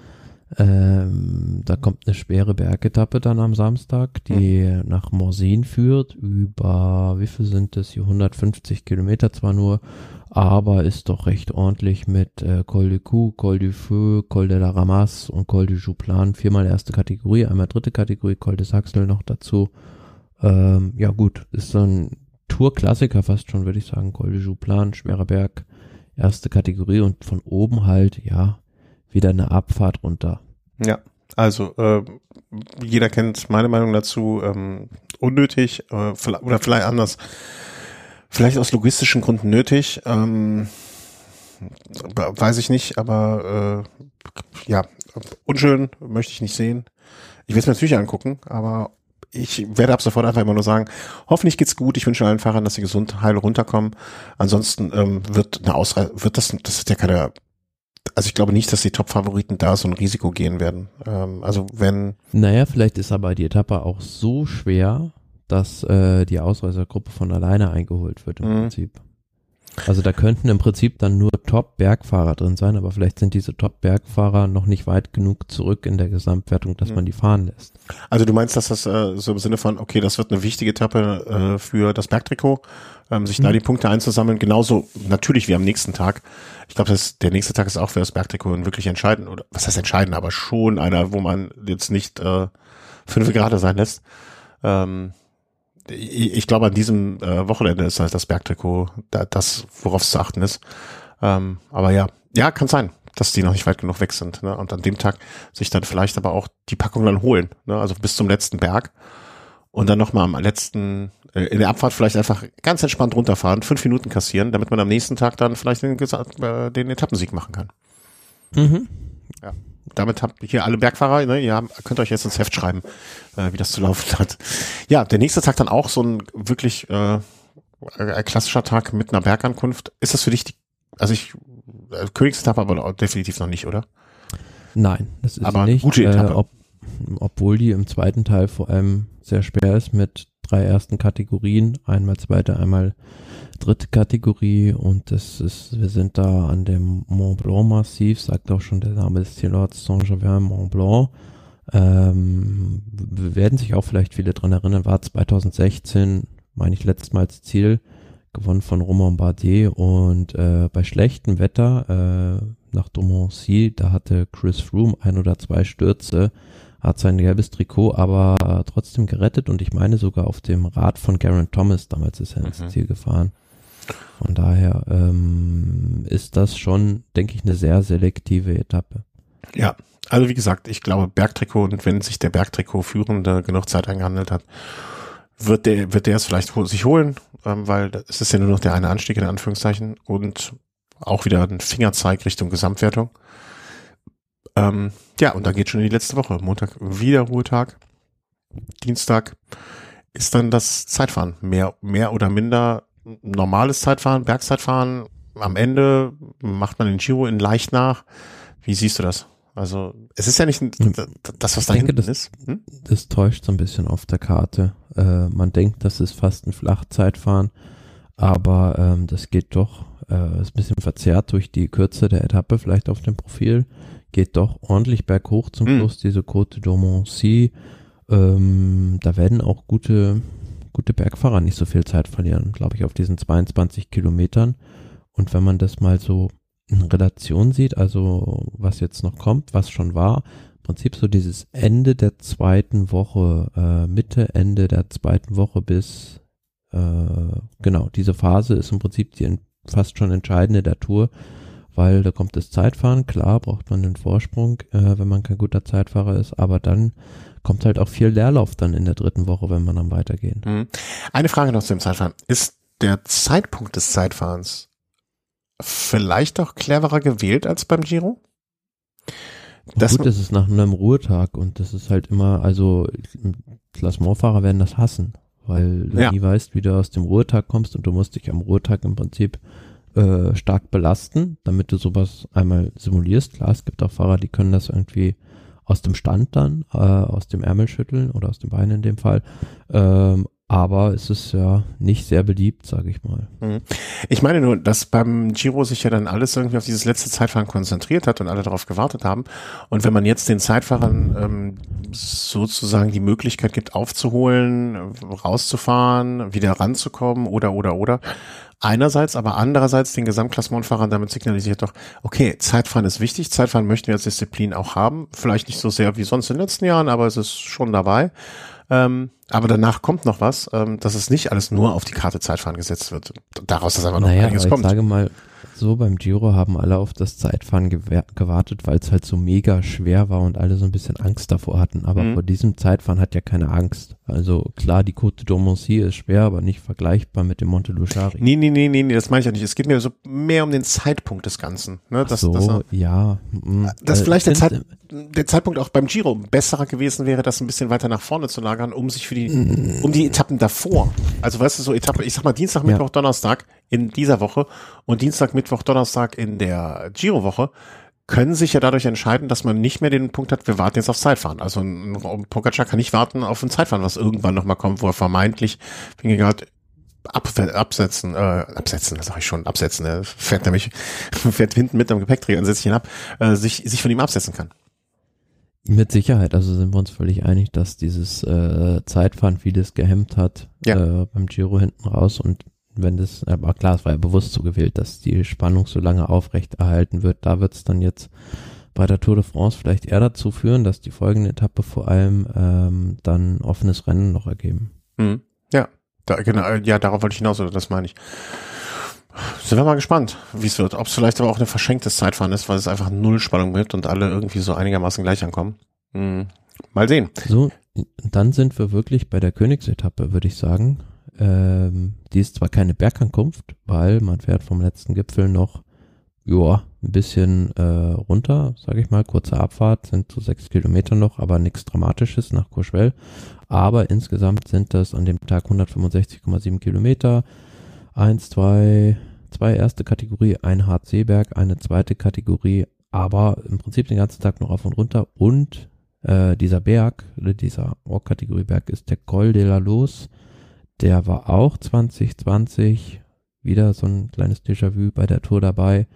Ähm, da kommt eine schwere Bergetappe dann am Samstag, die nach Morsin führt, über, wie viel sind das hier, 150 Kilometer zwar nur, aber ist doch recht ordentlich mit äh, Col du Cou, Col du Feu, Col de la Ramasse und Col du Jouplan, viermal erste Kategorie, einmal dritte Kategorie, Col de Saxel noch dazu. Ähm, ja gut, ist ein Tour-Klassiker fast schon, würde ich sagen, Col du Jouplan, schwerer Berg, erste Kategorie und von oben halt, ja, wieder eine Abfahrt runter. Ja, also äh, jeder kennt meine Meinung dazu. Ähm, unnötig äh, oder vielleicht anders. Vielleicht aus logistischen Gründen nötig. Ähm, weiß ich nicht, aber äh, ja, unschön möchte ich nicht sehen. Ich will es mir natürlich angucken, aber ich werde ab sofort einfach immer nur sagen, hoffentlich geht's gut. Ich wünsche allen Fahrern, dass sie gesund heil runterkommen. Ansonsten ähm, wird eine Ausreise, wird das, das ist ja keine, also ich glaube nicht, dass die Top-Favoriten da so ein Risiko gehen werden. Ähm, also wenn, Naja, vielleicht ist aber die Etappe auch so schwer, dass äh, die Ausreißergruppe von alleine eingeholt wird im Mhm. Prinzip. Also da könnten im Prinzip dann nur Top-Bergfahrer drin sein, aber vielleicht sind diese Top-Bergfahrer noch nicht weit genug zurück in der Gesamtwertung, dass Mhm. man die fahren lässt. also du meinst, dass das äh, so im Sinne von, okay, das wird eine wichtige Etappe äh, für das Bergtrikot, ähm, sich da Mhm. die Punkte einzusammeln, genauso natürlich wie am nächsten Tag. Ich glaube, der nächste Tag ist auch für das Bergtrikot wirklich entscheidend, oder was heißt entscheidend, aber schon einer, wo man jetzt nicht äh, fünf gerade sein lässt. Ähm, ich, glaube, an diesem äh, Wochenende ist halt das Bergtrikot da, das, worauf es zu achten ist. Ähm, aber ja, ja, kann sein, dass die noch nicht weit genug weg sind. Ne? Und an dem Tag sich dann vielleicht aber auch die Packung dann holen. Ne? Also bis zum letzten Berg. Und dann nochmal am letzten, äh, in der Abfahrt vielleicht einfach ganz entspannt runterfahren, fünf Minuten kassieren, damit man am nächsten Tag dann vielleicht den, äh, den Etappensieg machen kann. Mhm. Damit habt ihr hier alle Bergfahrer, ne, ihr habt, könnt euch jetzt ins Heft schreiben, äh, wie das zu laufen hat. Ja, der nächste Tag dann auch so ein wirklich, äh, äh, ein klassischer Tag mit einer Bergankunft. Ist das für dich die, also ich, äh, Königsetappe aber definitiv noch nicht, oder? Nein, das ist Aber nicht. gute Etappe. Äh, ob, obwohl die im zweiten Teil vor allem sehr schwer ist mit drei ersten Kategorien, einmal zweite, einmal dritte Kategorie und das ist, wir sind da an dem Mont Blanc Massiv, sagt auch schon der Name des Zielorts Saint-Germain Mont Blanc. Ähm, werden sich auch vielleicht viele dran erinnern, war 2016, meine ich, letztmals Ziel, gewonnen von Romain Bardet und äh, bei schlechtem Wetter äh, nach Domoncy, da hatte Chris Froome ein oder zwei Stürze, hat sein gelbes Trikot aber äh, trotzdem gerettet und ich meine sogar auf dem Rad von Garen Thomas, damals ist er ins Mhm. Ziel gefahren. Von daher ähm, ist das schon, denke ich, eine sehr selektive Etappe. Ja, also wie gesagt, ich glaube Bergtrikot und wenn sich der Bergtrikot-Führende genug Zeit eingehandelt hat, wird der, wird der es vielleicht sich holen, ähm, weil es ist ja nur noch der eine Anstieg in Anführungszeichen und auch wieder ein Fingerzeig Richtung Gesamtwertung. Ähm, ja, und dann geht schon in die letzte Woche. Montag wieder Ruhetag. Dienstag ist dann das Zeitfahren. Mehr, mehr oder minder normales Zeitfahren, Bergzeitfahren. Am Ende macht man den Giro in leicht nach. Wie siehst du das? Also, es ist ja nicht ein, das, was da hinten das- ist. Hm? Das täuscht so ein bisschen auf der Karte. Äh, man denkt, das ist fast ein Flachzeitfahren, aber ähm, das geht doch, äh, ist ein bisschen verzerrt durch die Kürze der Etappe, vielleicht auf dem Profil, geht doch ordentlich berghoch zum. Schluss, diese Côte d'Ormoncy. Ähm, da werden auch gute, gute Bergfahrer nicht so viel Zeit verlieren, glaube ich, auf diesen 22 Kilometern. Und wenn man das mal so in Relation sieht, also was jetzt noch kommt, was schon war, im Prinzip so dieses Ende der zweiten Woche, äh, Mitte, Ende der zweiten Woche bis, äh, genau, diese Phase ist im Prinzip die fast schon entscheidende der Tour, weil da kommt das Zeitfahren, klar braucht man den Vorsprung, äh, wenn man kein guter Zeitfahrer ist, aber dann kommt halt auch viel Leerlauf dann in der dritten Woche, wenn man dann weitergehen. Hm. Eine Frage noch zu dem Zeitfahren. Ist der Zeitpunkt des Zeitfahrens vielleicht auch cleverer gewählt als beim Giro? Das- Gut, das ist nach einem Ruhetag und das ist halt immer, also Klassementfahrer werden das hassen, weil du Ja. nie weißt, wie du aus dem Ruhetag kommst und du musst dich am Ruhetag im Prinzip äh, stark belasten, damit du sowas einmal simulierst. Klar, es gibt auch Fahrer, die können das irgendwie aus dem Stand dann, äh, aus dem Ärmel schütteln oder aus dem Bein in dem Fall. Ähm, aber es ist ja nicht sehr beliebt, sage ich mal. Ich meine nur, dass beim Giro sich ja dann alles irgendwie auf dieses letzte Zeitfahren konzentriert hat und alle darauf gewartet haben. Und wenn man jetzt den Zeitfahrern ähm, sozusagen die Möglichkeit gibt, aufzuholen, rauszufahren, wieder ranzukommen oder oder oder. Einerseits, aber andererseits den Gesamtklassementfahrern damit signalisiert doch, okay, Zeitfahren ist wichtig, Zeitfahren möchten wir als Disziplin auch haben. Vielleicht nicht so sehr wie sonst in den letzten Jahren, aber es ist schon dabei. Ähm, aber danach kommt noch was, ähm, dass es nicht alles nur auf die Karte Zeitfahren gesetzt wird. Daraus ist aber noch naja, einiges ich kommt. sage mal, so beim Giro haben alle auf das Zeitfahren gewartet, weil es halt so mega schwer war und alle so ein bisschen Angst davor hatten. Aber Mhm. vor diesem Zeitfahren hat ja keine Angst. Also klar, die Côte d'Ormoncy ist schwer, aber nicht vergleichbar mit dem Monte Luchari. Nee, nee, nee, nee, nee, das meine ich ja nicht. Es geht mir so mehr um den Zeitpunkt des Ganzen. Ne? Dass, so, dass, ja. mm, dass äh, vielleicht der, Zeit, der Zeitpunkt auch beim Giro besserer gewesen wäre, das ein bisschen weiter nach vorne zu lagern, um sich für die, Mm. um die Etappen davor. Also weißt du, so Etappe, ich sag mal Dienstag, Ja. Mittwoch, Donnerstag in dieser Woche und Dienstag, Mittwoch, Donnerstag in der Giro-Woche können sich ja dadurch entscheiden, dass man nicht mehr den Punkt hat, wir warten jetzt aufs Zeitfahren. Also ein ein Pogacar kann nicht warten auf ein Zeitfahren, was irgendwann nochmal kommt, wo er vermeintlich, Vingegaard ab, absetzen, äh, absetzen, das sag ich schon, absetzen, er fährt nämlich, fährt hinten mit am Gepäckträger und setzt sich ihn ab, äh, sich, sich von ihm absetzen kann. Mit Sicherheit, also sind wir uns völlig einig, dass dieses äh, Zeitfahren vieles gehemmt hat Ja. äh, beim Giro hinten raus und wenn das, aber klar, es war ja bewusst so gewählt, dass die Spannung so lange aufrecht erhalten wird. Da wird es dann jetzt bei der Tour de France vielleicht eher dazu führen, dass die folgende Etappe vor allem ähm, dann offenes Rennen noch ergeben. Mhm. Ja, da, genau, äh, ja, darauf wollte ich hinaus, oder das meine ich. Sind wir mal gespannt, wie es wird. Ob es vielleicht aber auch ein verschenktes Zeitfahren ist, weil es einfach null Spannung gibt und alle irgendwie so einigermaßen gleich ankommen. Mhm. Mal sehen. So, dann sind wir wirklich bei der Königsetappe, würde ich sagen. Ähm, die ist zwar keine Bergankunft, weil man fährt vom letzten Gipfel noch, ja, ein bisschen äh, runter, sage ich mal, kurze Abfahrt, sind so sechs Kilometer noch, aber nichts Dramatisches nach Courchevel. Aber insgesamt sind das an dem Tag 165,7 Kilometer. eins, zwei, zwei erste Kategorie, ein Hartseeberg, eine zweite Kategorie, aber im Prinzip den ganzen Tag noch auf und runter und äh, dieser Berg, dieser Org-Kategorie-Berg ist der Col de la Luz. Der war auch 2020 wieder so ein kleines Déjà-vu bei der Tour dabei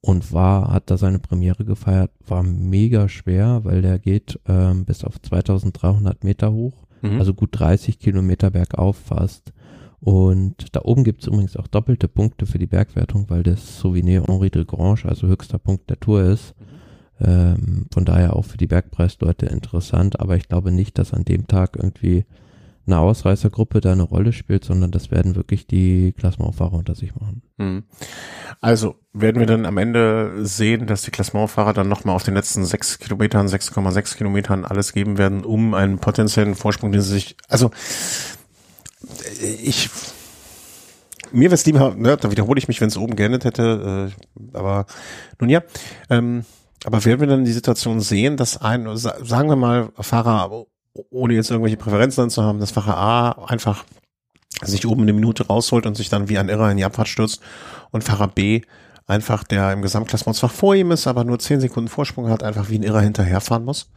und war, hat da seine Premiere gefeiert, war mega schwer, weil der geht ähm, bis auf 2300 Meter hoch, mhm. also gut 30 Kilometer bergauf fast. Und da oben gibt's übrigens auch doppelte Punkte für die Bergwertung, weil das Souvenir Henri de Grange, also höchster Punkt der Tour ist. Mhm. Ähm, von daher auch für die Bergpreisleute interessant, aber ich glaube nicht, dass an dem Tag irgendwie eine Ausreißergruppe da eine Rolle spielt, sondern das werden wirklich die Klassementfahrer unter sich machen. Mhm. Also werden wir dann am Ende sehen, dass die Klassementfahrer dann nochmal auf den letzten sechs Kilometern, 6,6 Kilometern alles geben werden, um einen potenziellen Vorsprung, den sie sich, also ich mir wäre es lieber, ne, da wiederhole ich mich, wenn es oben geendet hätte, äh, aber nun ja, ähm, aber werden wir dann die Situation sehen, dass ein, sagen wir mal, Fahrer, ohne jetzt irgendwelche Präferenzen zu haben, dass Fahrer A einfach sich oben eine Minute rausholt und sich dann wie ein Irrer in die Abfahrt stürzt und Fahrer B einfach, der im Gesamtklassement zwar vor ihm ist, aber nur zehn Sekunden Vorsprung hat, einfach wie ein Irrer hinterherfahren muss?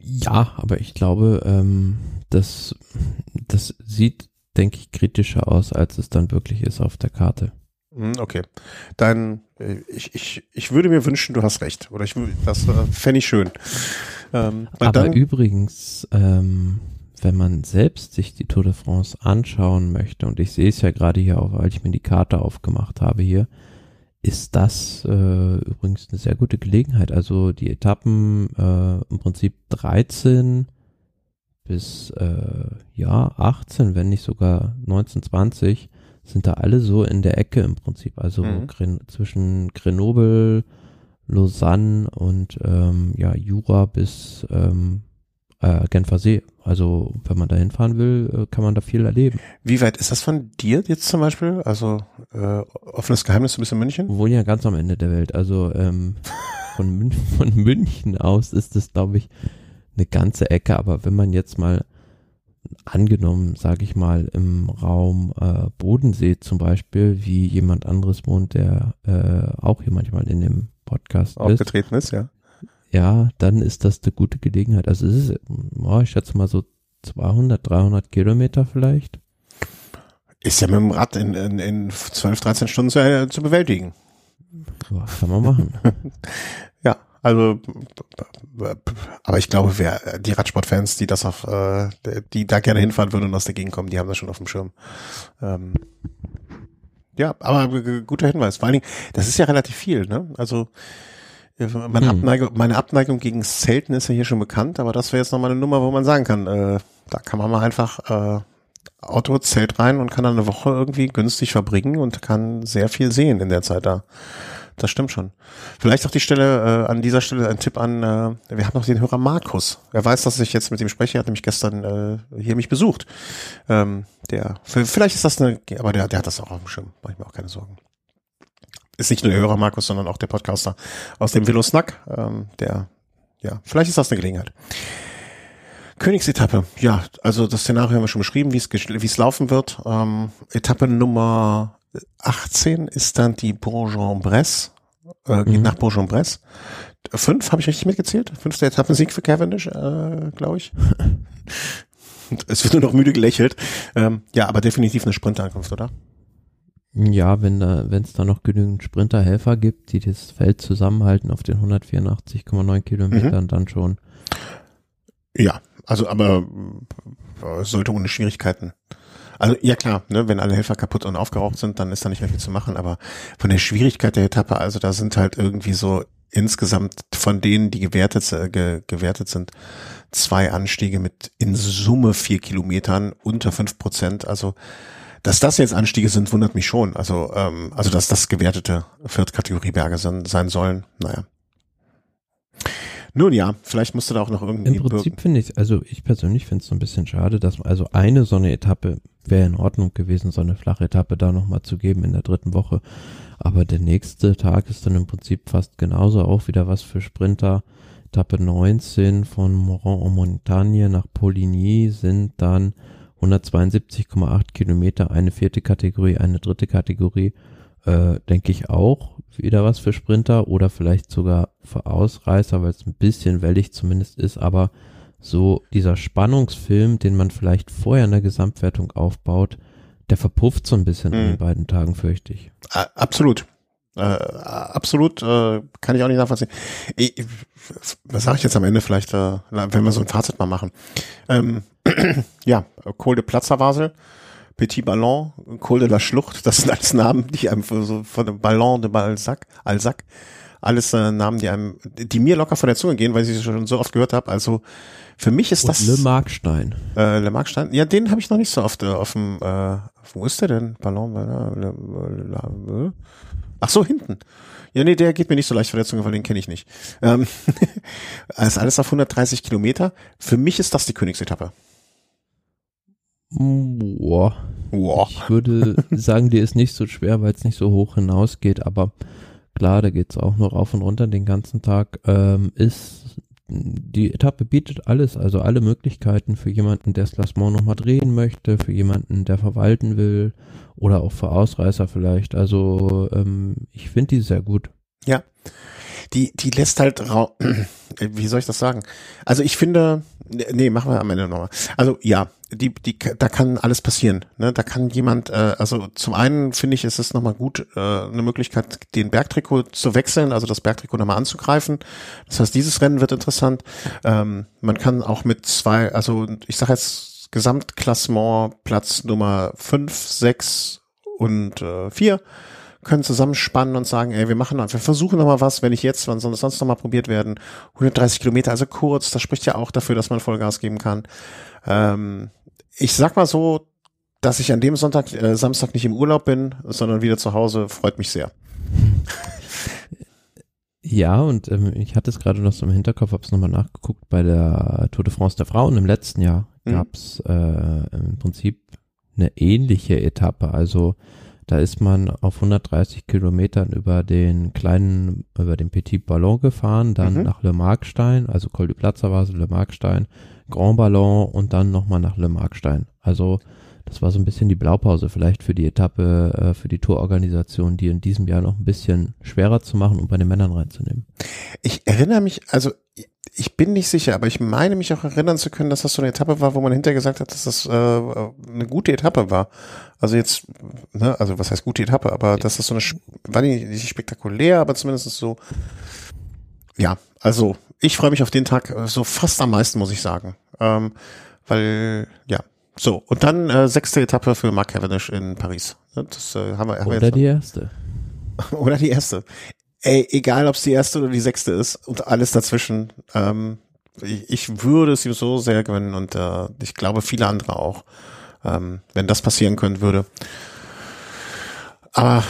Ja, aber ich glaube, ähm, das, das sieht, denke ich, kritischer aus, als es dann wirklich ist auf der Karte. Hm, okay. Dann, äh, ich, ich, ich würde mir wünschen, du hast recht. Oder ich das äh, fände ich schön. Ähm, Aber dann, übrigens, ähm, wenn man selbst sich die Tour de France anschauen möchte, und ich sehe es ja gerade hier auch, weil ich mir die Karte aufgemacht habe hier, ist das äh, übrigens eine sehr gute Gelegenheit. Also die Etappen äh, im Prinzip 13 bis äh, ja 18, wenn nicht sogar 19, 20 sind da alle so in der Ecke im Prinzip. Also mhm. Zwischen Grenoble, Lausanne und ähm, ja, Jura bis ähm, äh, Genfer See. Also wenn man da hinfahren will, äh, kann man da viel erleben. Wie weit ist das von dir jetzt zum Beispiel? Also äh, offenes Geheimnis, du bist in München? Wir wohnen ja ganz am Ende der Welt. Also ähm, von, Mün von München aus ist das, glaube ich, eine ganze Ecke. Aber wenn man jetzt mal angenommen, sage ich mal, im Raum äh, Bodensee zum Beispiel, wie jemand anderes wohnt, der äh, auch hier manchmal in dem Podcast aufgetreten ist, ist ja. Ja, dann ist das eine gute Gelegenheit. Also es ist, oh, ich schätze mal so 200, 300 Kilometer vielleicht. Ist ja mit dem Rad in, in, in 12, 13 Stunden zu, äh, zu bewältigen. Ja, kann man machen. ja, also, aber ich glaube, wer die Radsportfans, die das auf, äh, die da gerne hinfahren würden und aus der Gegend kommen, die haben das schon auf dem Schirm. Ähm, ja, aber guter Hinweis. Vor allen Dingen, das ist ja relativ viel, ne? Also meine, hm. Abneigung, meine Abneigung gegen Zelten ist ja hier schon bekannt, aber das wäre jetzt nochmal eine Nummer, wo man sagen kann, äh, da kann man mal einfach äh, Auto, Zelt rein und kann dann eine Woche irgendwie günstig verbringen und kann sehr viel sehen in der Zeit da das stimmt schon. Vielleicht auch die Stelle, äh, an dieser Stelle ein Tipp an, äh, wir haben noch den Hörer Markus. Er weiß, dass ich jetzt mit ihm spreche, er hat nämlich gestern äh, hier mich besucht. Ähm, der, vielleicht ist das eine, aber der, der hat das auch auf dem Schirm, mach ich mir auch keine Sorgen. Ist nicht nur der Hörer Markus, sondern auch der Podcaster aus dem Velo Snack, ähm, der, ja, vielleicht ist das eine Gelegenheit. Königsetappe, ja, also das Szenario haben wir schon beschrieben, wie es laufen wird. Ähm, Etappe Nummer 18 ist dann die Bourg-en-Bresse, äh, geht mhm. nach Bourg-en-Bresse. Fünf, habe ich richtig mitgezählt? Fünfter Etappensieg für Cavendish, äh, glaube ich. es wird nur noch müde gelächelt. Ähm, ja, aber definitiv eine Sprinterankunft, oder? Ja, wenn da, wenn es da noch genügend Sprinterhelfer gibt, die das Feld zusammenhalten auf den 184,9 Kilometern, mhm. dann schon. Ja, also aber äh, sollte ohne Schwierigkeiten also ja klar, ne, wenn alle Helfer kaputt und aufgeraucht sind, dann ist da nicht mehr viel zu machen. Aber von der Schwierigkeit der Etappe, also da sind halt irgendwie so insgesamt von denen, die gewertet, ge, gewertet sind, zwei Anstiege mit in Summe vier Kilometern unter fünf Prozent. Also dass das jetzt Anstiege sind, wundert mich schon. Also ähm, also dass das gewertete Viertkategorieberge sein, sein sollen. Naja. Nun ja, vielleicht musste da auch noch irgendwie. Im Prinzip finde ich, also ich persönlich finde es so ein bisschen schade, dass also eine so eine Etappe wäre in Ordnung gewesen, so eine flache Etappe da nochmal zu geben in der dritten Woche. Aber der nächste Tag ist dann im Prinzip fast genauso auch wieder was für Sprinter. Etappe 19 von Moran en Montagne nach Poligny sind dann 172,8 Kilometer, eine vierte Kategorie, eine dritte Kategorie, äh, denke ich auch wieder was für Sprinter oder vielleicht sogar für Ausreißer, weil es ein bisschen wellig zumindest ist, aber so dieser Spannungsfilm, den man vielleicht vorher in der Gesamtwertung aufbaut, der verpufft so ein bisschen mhm. an den beiden Tagen, fürchte ich. Absolut. Äh, absolut, äh, kann ich auch nicht nachvollziehen. Ich, was sage ich jetzt am Ende vielleicht, äh, wenn wir so ein Fazit mal machen? Ähm, ja, Col de Platzerwasel, Petit Ballon, Col de la Schlucht, das sind alles Namen, die einem so von dem Ballon de Balzac, Alsac, alles äh, Namen, die einem, die mir locker von der Zunge gehen, weil ich sie schon so oft gehört habe. Also für mich ist Und das Le Markstein. Äh, Le Markstein, ja, den habe ich noch nicht so oft äh, auf dem. Äh, wo ist der denn? Ballon? Le, Le, Le, Ach so, hinten. Ja, nee, der geht mir nicht so leicht von der Zunge, weil den kenne ich nicht. Ähm, also alles auf 130 Kilometer. Für mich ist das die Königsetappe. Boah. Boah. Ich würde sagen, die ist nicht so schwer, weil es nicht so hoch hinausgeht, aber klar, da geht's auch noch auf und runter den ganzen Tag. Ähm, ist die Etappe bietet alles, also alle Möglichkeiten für jemanden, der das Klassement nochmal drehen möchte, für jemanden, der verwalten will oder auch für Ausreißer vielleicht. Also ähm, ich finde die sehr gut. Ja, die, die lässt halt rau wie soll ich das sagen? Also ich finde, nee, machen wir am Ende nochmal. Also ja, die, die, da kann alles passieren. Ne? Da kann jemand, äh, also zum einen finde ich, ist es nochmal gut, äh, eine Möglichkeit, den Bergtrikot zu wechseln, also das Bergtrikot nochmal anzugreifen. Das heißt, dieses Rennen wird interessant. Ähm, man kann auch mit zwei, also ich sage jetzt Gesamtklassement Platz Nummer fünf, sechs und äh, können zusammenspannen und sagen, ey, wir machen, wir versuchen noch mal was, wenn nicht jetzt, wann soll das sonst noch mal probiert werden? 130 Kilometer, also kurz, das spricht ja auch dafür, dass man Vollgas geben kann. Ähm, ich sag mal so, dass ich an dem Sonntag, äh, Samstag nicht im Urlaub bin, sondern wieder zu Hause, freut mich sehr. Ja, und ähm, ich hatte es gerade noch so im Hinterkopf, habe es nochmal nachgeguckt, bei der Tour de France der Frauen im letzten Jahr mhm. gab es äh, im Prinzip eine ähnliche Etappe. Also da ist man auf 130 Kilometern über den kleinen, über den Petit Ballon gefahren, dann mhm. nach Le Markstein, also Col du Platzervase, Le Markstein, Grand Ballon und dann nochmal nach Le Markstein. Also das war so ein bisschen die Blaupause vielleicht für die Etappe, äh, für die Tourorganisation, die in diesem Jahr noch ein bisschen schwerer zu machen und bei den Männern reinzunehmen. Ich erinnere mich, also ich bin nicht sicher, aber ich meine mich auch erinnern zu können, dass das so eine Etappe war, wo man hinterher gesagt hat, dass das äh, eine gute Etappe war. Also jetzt, ne, also was heißt gute Etappe, aber dass das so eine, war nicht, nicht spektakulär, aber zumindest so, ja, also ich freue mich auf den Tag äh, so fast am meisten, muss ich sagen. Ähm, weil, ja, so, und dann äh, sechste Etappe für Mark Cavendish in Paris. Das äh, haben wir, haben Oder wir die erste. Oder die erste ey, egal ob es die erste oder die sechste ist und alles dazwischen, ähm, ich, ich würde es ihm so sehr gewinnen und äh, ich glaube viele andere auch, ähm, wenn das passieren können würde. Aber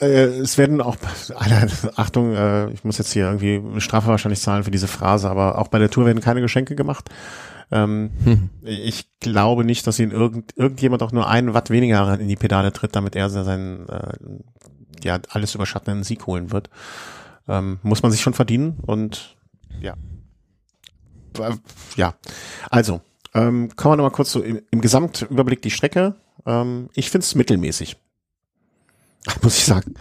äh, es werden auch, Alter, Achtung, äh, ich muss jetzt hier irgendwie eine Strafe wahrscheinlich zahlen für diese Phrase, aber auch bei der Tour werden keine Geschenke gemacht. Ähm, hm. Ich glaube nicht, dass ihn irgend, irgendjemand auch nur einen Watt weniger in die Pedale tritt, damit er seinen äh, ja alles überschattenden Sieg holen wird. Ähm, muss man sich schon verdienen und ja. Ja, also, ähm, kommen wir nochmal kurz so im, im Gesamtüberblick die Strecke. Ähm, ich finde es mittelmäßig. Muss ich sagen.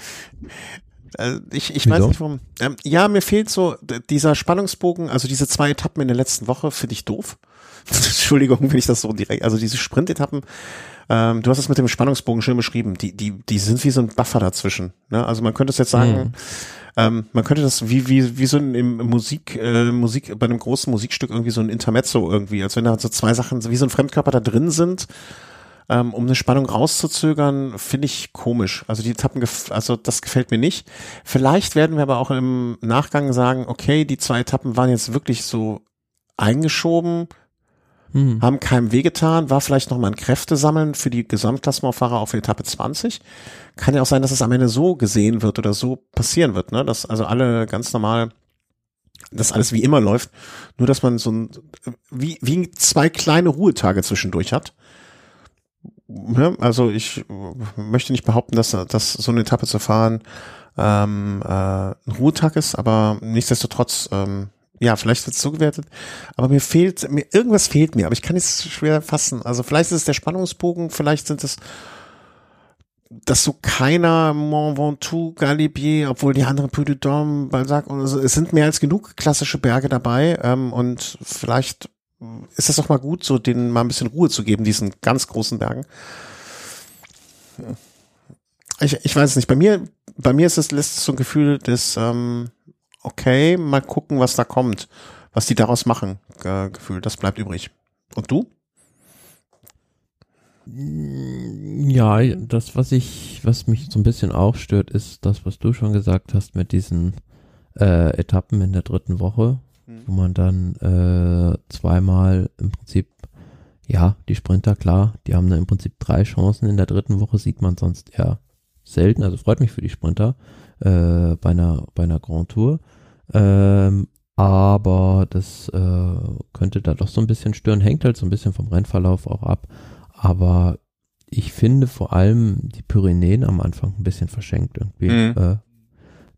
Äh, ich ich weiß nicht warum. Ähm, ja, mir fehlt so dieser Spannungsbogen, also diese zwei Etappen in der letzten Woche finde ich doof. Entschuldigung, wenn ich das so direkt, also diese Sprintetappen, ähm, du hast es mit dem Spannungsbogen schön beschrieben, die, die, die sind wie so ein Buffer dazwischen. Ne? Also man könnte es jetzt sagen, mhm. ähm, man könnte das wie, wie, wie so ein im Musik, äh, Musik, bei einem großen Musikstück irgendwie so ein Intermezzo irgendwie, als wenn da so zwei Sachen, wie so ein Fremdkörper da drin sind, ähm, um eine Spannung rauszuzögern, finde ich komisch. Also die Etappen, also das gefällt mir nicht. Vielleicht werden wir aber auch im Nachgang sagen, okay, die zwei Etappen waren jetzt wirklich so eingeschoben, mhm. haben keinem wehgetan, war vielleicht nochmal ein Kräftesammeln für die Gesamtklassementfahrer auf Etappe 20. Kann ja auch sein, dass es am Ende so gesehen wird oder so passieren wird, ne? dass also alle ganz normal dass alles wie immer läuft, nur dass man so ein, wie, wie zwei kleine Ruhetage zwischendurch hat. Ja, also ich möchte nicht behaupten, dass, dass so eine Etappe zu fahren ähm, äh, ein Ruhetag ist, aber nichtsdestotrotz ähm, Ja, vielleicht wird es so gewertet. Aber mir fehlt, mir, irgendwas fehlt mir, aber ich kann es schwer fassen. Also vielleicht ist es der Spannungsbogen, vielleicht sind es dass so keiner Mont Ventoux, Galibier, obwohl die anderen Puy de Dôme, Balzac und so, es sind mehr als genug klassische Berge dabei ähm, und vielleicht ist es auch mal gut, so denen mal ein bisschen Ruhe zu geben, diesen ganz großen Bergen. Ich, ich weiß es nicht. Bei mir, bei mir ist es lässt es so ein Gefühl des ähm, okay, mal gucken, was da kommt, was die daraus machen. Äh, Gefühl, das bleibt übrig. Und du? Ja, das, was ich, was mich so ein bisschen auch stört, ist das, was du schon gesagt hast mit diesen äh, Etappen in der dritten Woche, mhm. wo man dann äh, zweimal im Prinzip, ja, die Sprinter, klar, die haben dann im Prinzip drei Chancen in der dritten Woche, sieht man sonst eher selten, also freut mich für die Sprinter äh, bei einer, bei einer Grand Tour. Ähm, aber das äh, könnte da doch so ein bisschen stören, hängt halt so ein bisschen vom Rennverlauf auch ab. Aber ich finde vor allem die Pyrenäen am Anfang ein bisschen verschenkt irgendwie. Mhm. Äh,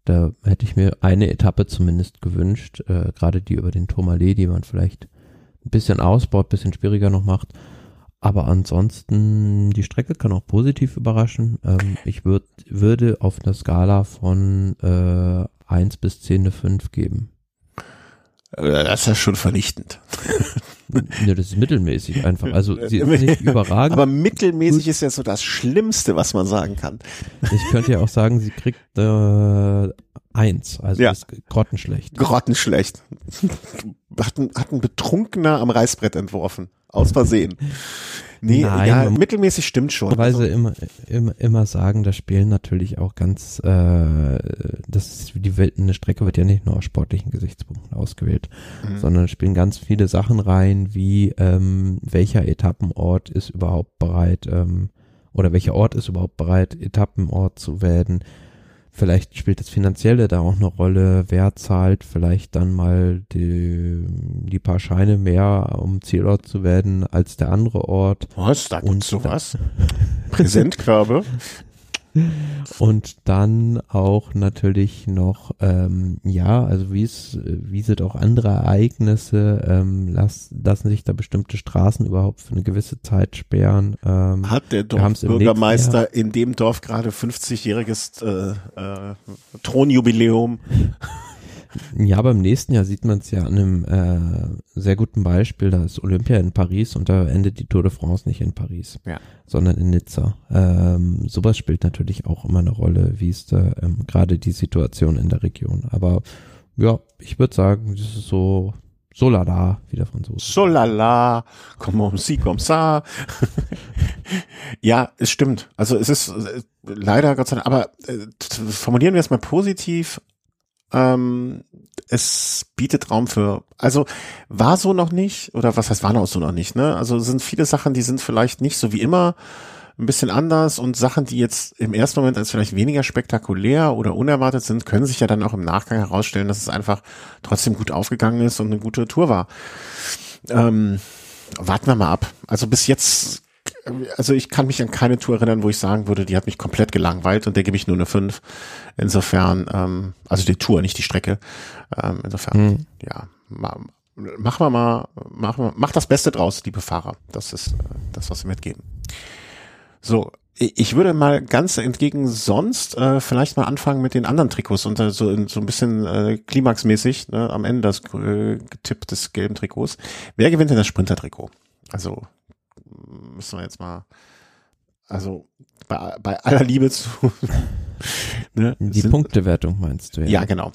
da hätte ich mir eine Etappe zumindest gewünscht, äh, gerade die über den Tourmalet, die man vielleicht ein bisschen ausbaut, ein bisschen schwieriger noch macht. Aber ansonsten, die Strecke kann auch positiv überraschen. Ähm, ich würd, würde auf einer Skala von äh, 1 bis 10 eine 5 geben. Das ist ja schon vernichtend. Ja, das ist mittelmäßig einfach. Also sie ist nicht überragend. Aber mittelmäßig ist ja so das Schlimmste, was man sagen kann. Ich könnte ja auch sagen, sie kriegt äh, eins, also ja. ist grottenschlecht. Grottenschlecht. Hat ein, hat ein Betrunkener am Reißbrett entworfen. Aus Versehen. Nee, Nein, ja, mittelmäßig stimmt schon. Weil also, sie immer, immer, immer sagen, das Spielen natürlich auch ganz, äh, das die Welt, eine Strecke wird ja nicht nur aus sportlichen Gesichtspunkten ausgewählt, mhm. sondern spielen ganz viele Sachen rein, wie ähm, welcher Etappenort ist überhaupt bereit, ähm, oder welcher Ort ist überhaupt bereit, Etappenort zu werden, Vielleicht spielt das Finanzielle da auch eine Rolle. Wer zahlt vielleicht dann mal die, die paar Scheine mehr, um Zielort zu werden, als der andere Ort? Was? Da gibt's sowas? Präsentkörbe? Und dann auch natürlich noch, ähm, ja, also wie es, wie sind auch andere Ereignisse, ähm, las, lassen sich da bestimmte Straßen überhaupt für eine gewisse Zeit sperren. Ähm, Hat der Dorfbürgermeister in dem Dorf gerade 50-jähriges äh, äh, Thronjubiläum? Ja, beim nächsten Jahr sieht man es ja an einem äh, sehr guten Beispiel. Da ist Olympia in Paris und da endet die Tour de France nicht in Paris, ja. sondern in Nizza. Ähm, sowas spielt natürlich auch immer eine Rolle, wie ist da ähm, gerade die Situation in der Region. Aber ja, ich würde sagen, das ist so so lala, wie der Franzose. So lala, comme si, comme ça. ja, es stimmt. Also es ist äh, leider Gott sei Dank, aber äh, formulieren wir es mal positiv. Ähm, es bietet Raum für, also war so noch nicht, oder was heißt war noch so noch nicht, ne? Also sind viele Sachen, die sind vielleicht nicht so wie immer ein bisschen anders und Sachen, die jetzt im ersten Moment als vielleicht weniger spektakulär oder unerwartet sind, können sich ja dann auch im Nachgang herausstellen, dass es einfach trotzdem gut aufgegangen ist und eine gute Tour war. Ähm, warten wir mal ab. Also bis jetzt also ich kann mich an keine Tour erinnern, wo ich sagen würde, die hat mich komplett gelangweilt und der gebe ich nur eine 5. Insofern, ähm, also die Tour, nicht die Strecke. Ähm, insofern, hm. ja, ma, machen wir mal, machen wir, mach das Beste draus, liebe Fahrer. Das ist äh, das, was wir mitgeben. So, ich würde mal ganz entgegen sonst äh, vielleicht mal anfangen mit den anderen Trikots und äh, so, so ein bisschen äh, klimaxmäßig ne, am Ende das äh, Tipp des gelben Trikots. Wer gewinnt denn das Sprinter-Trikot? Also müssen wir jetzt mal, also bei, bei aller Liebe zu. ne, Die sind, Punktewertung meinst du, ja? Ja, genau.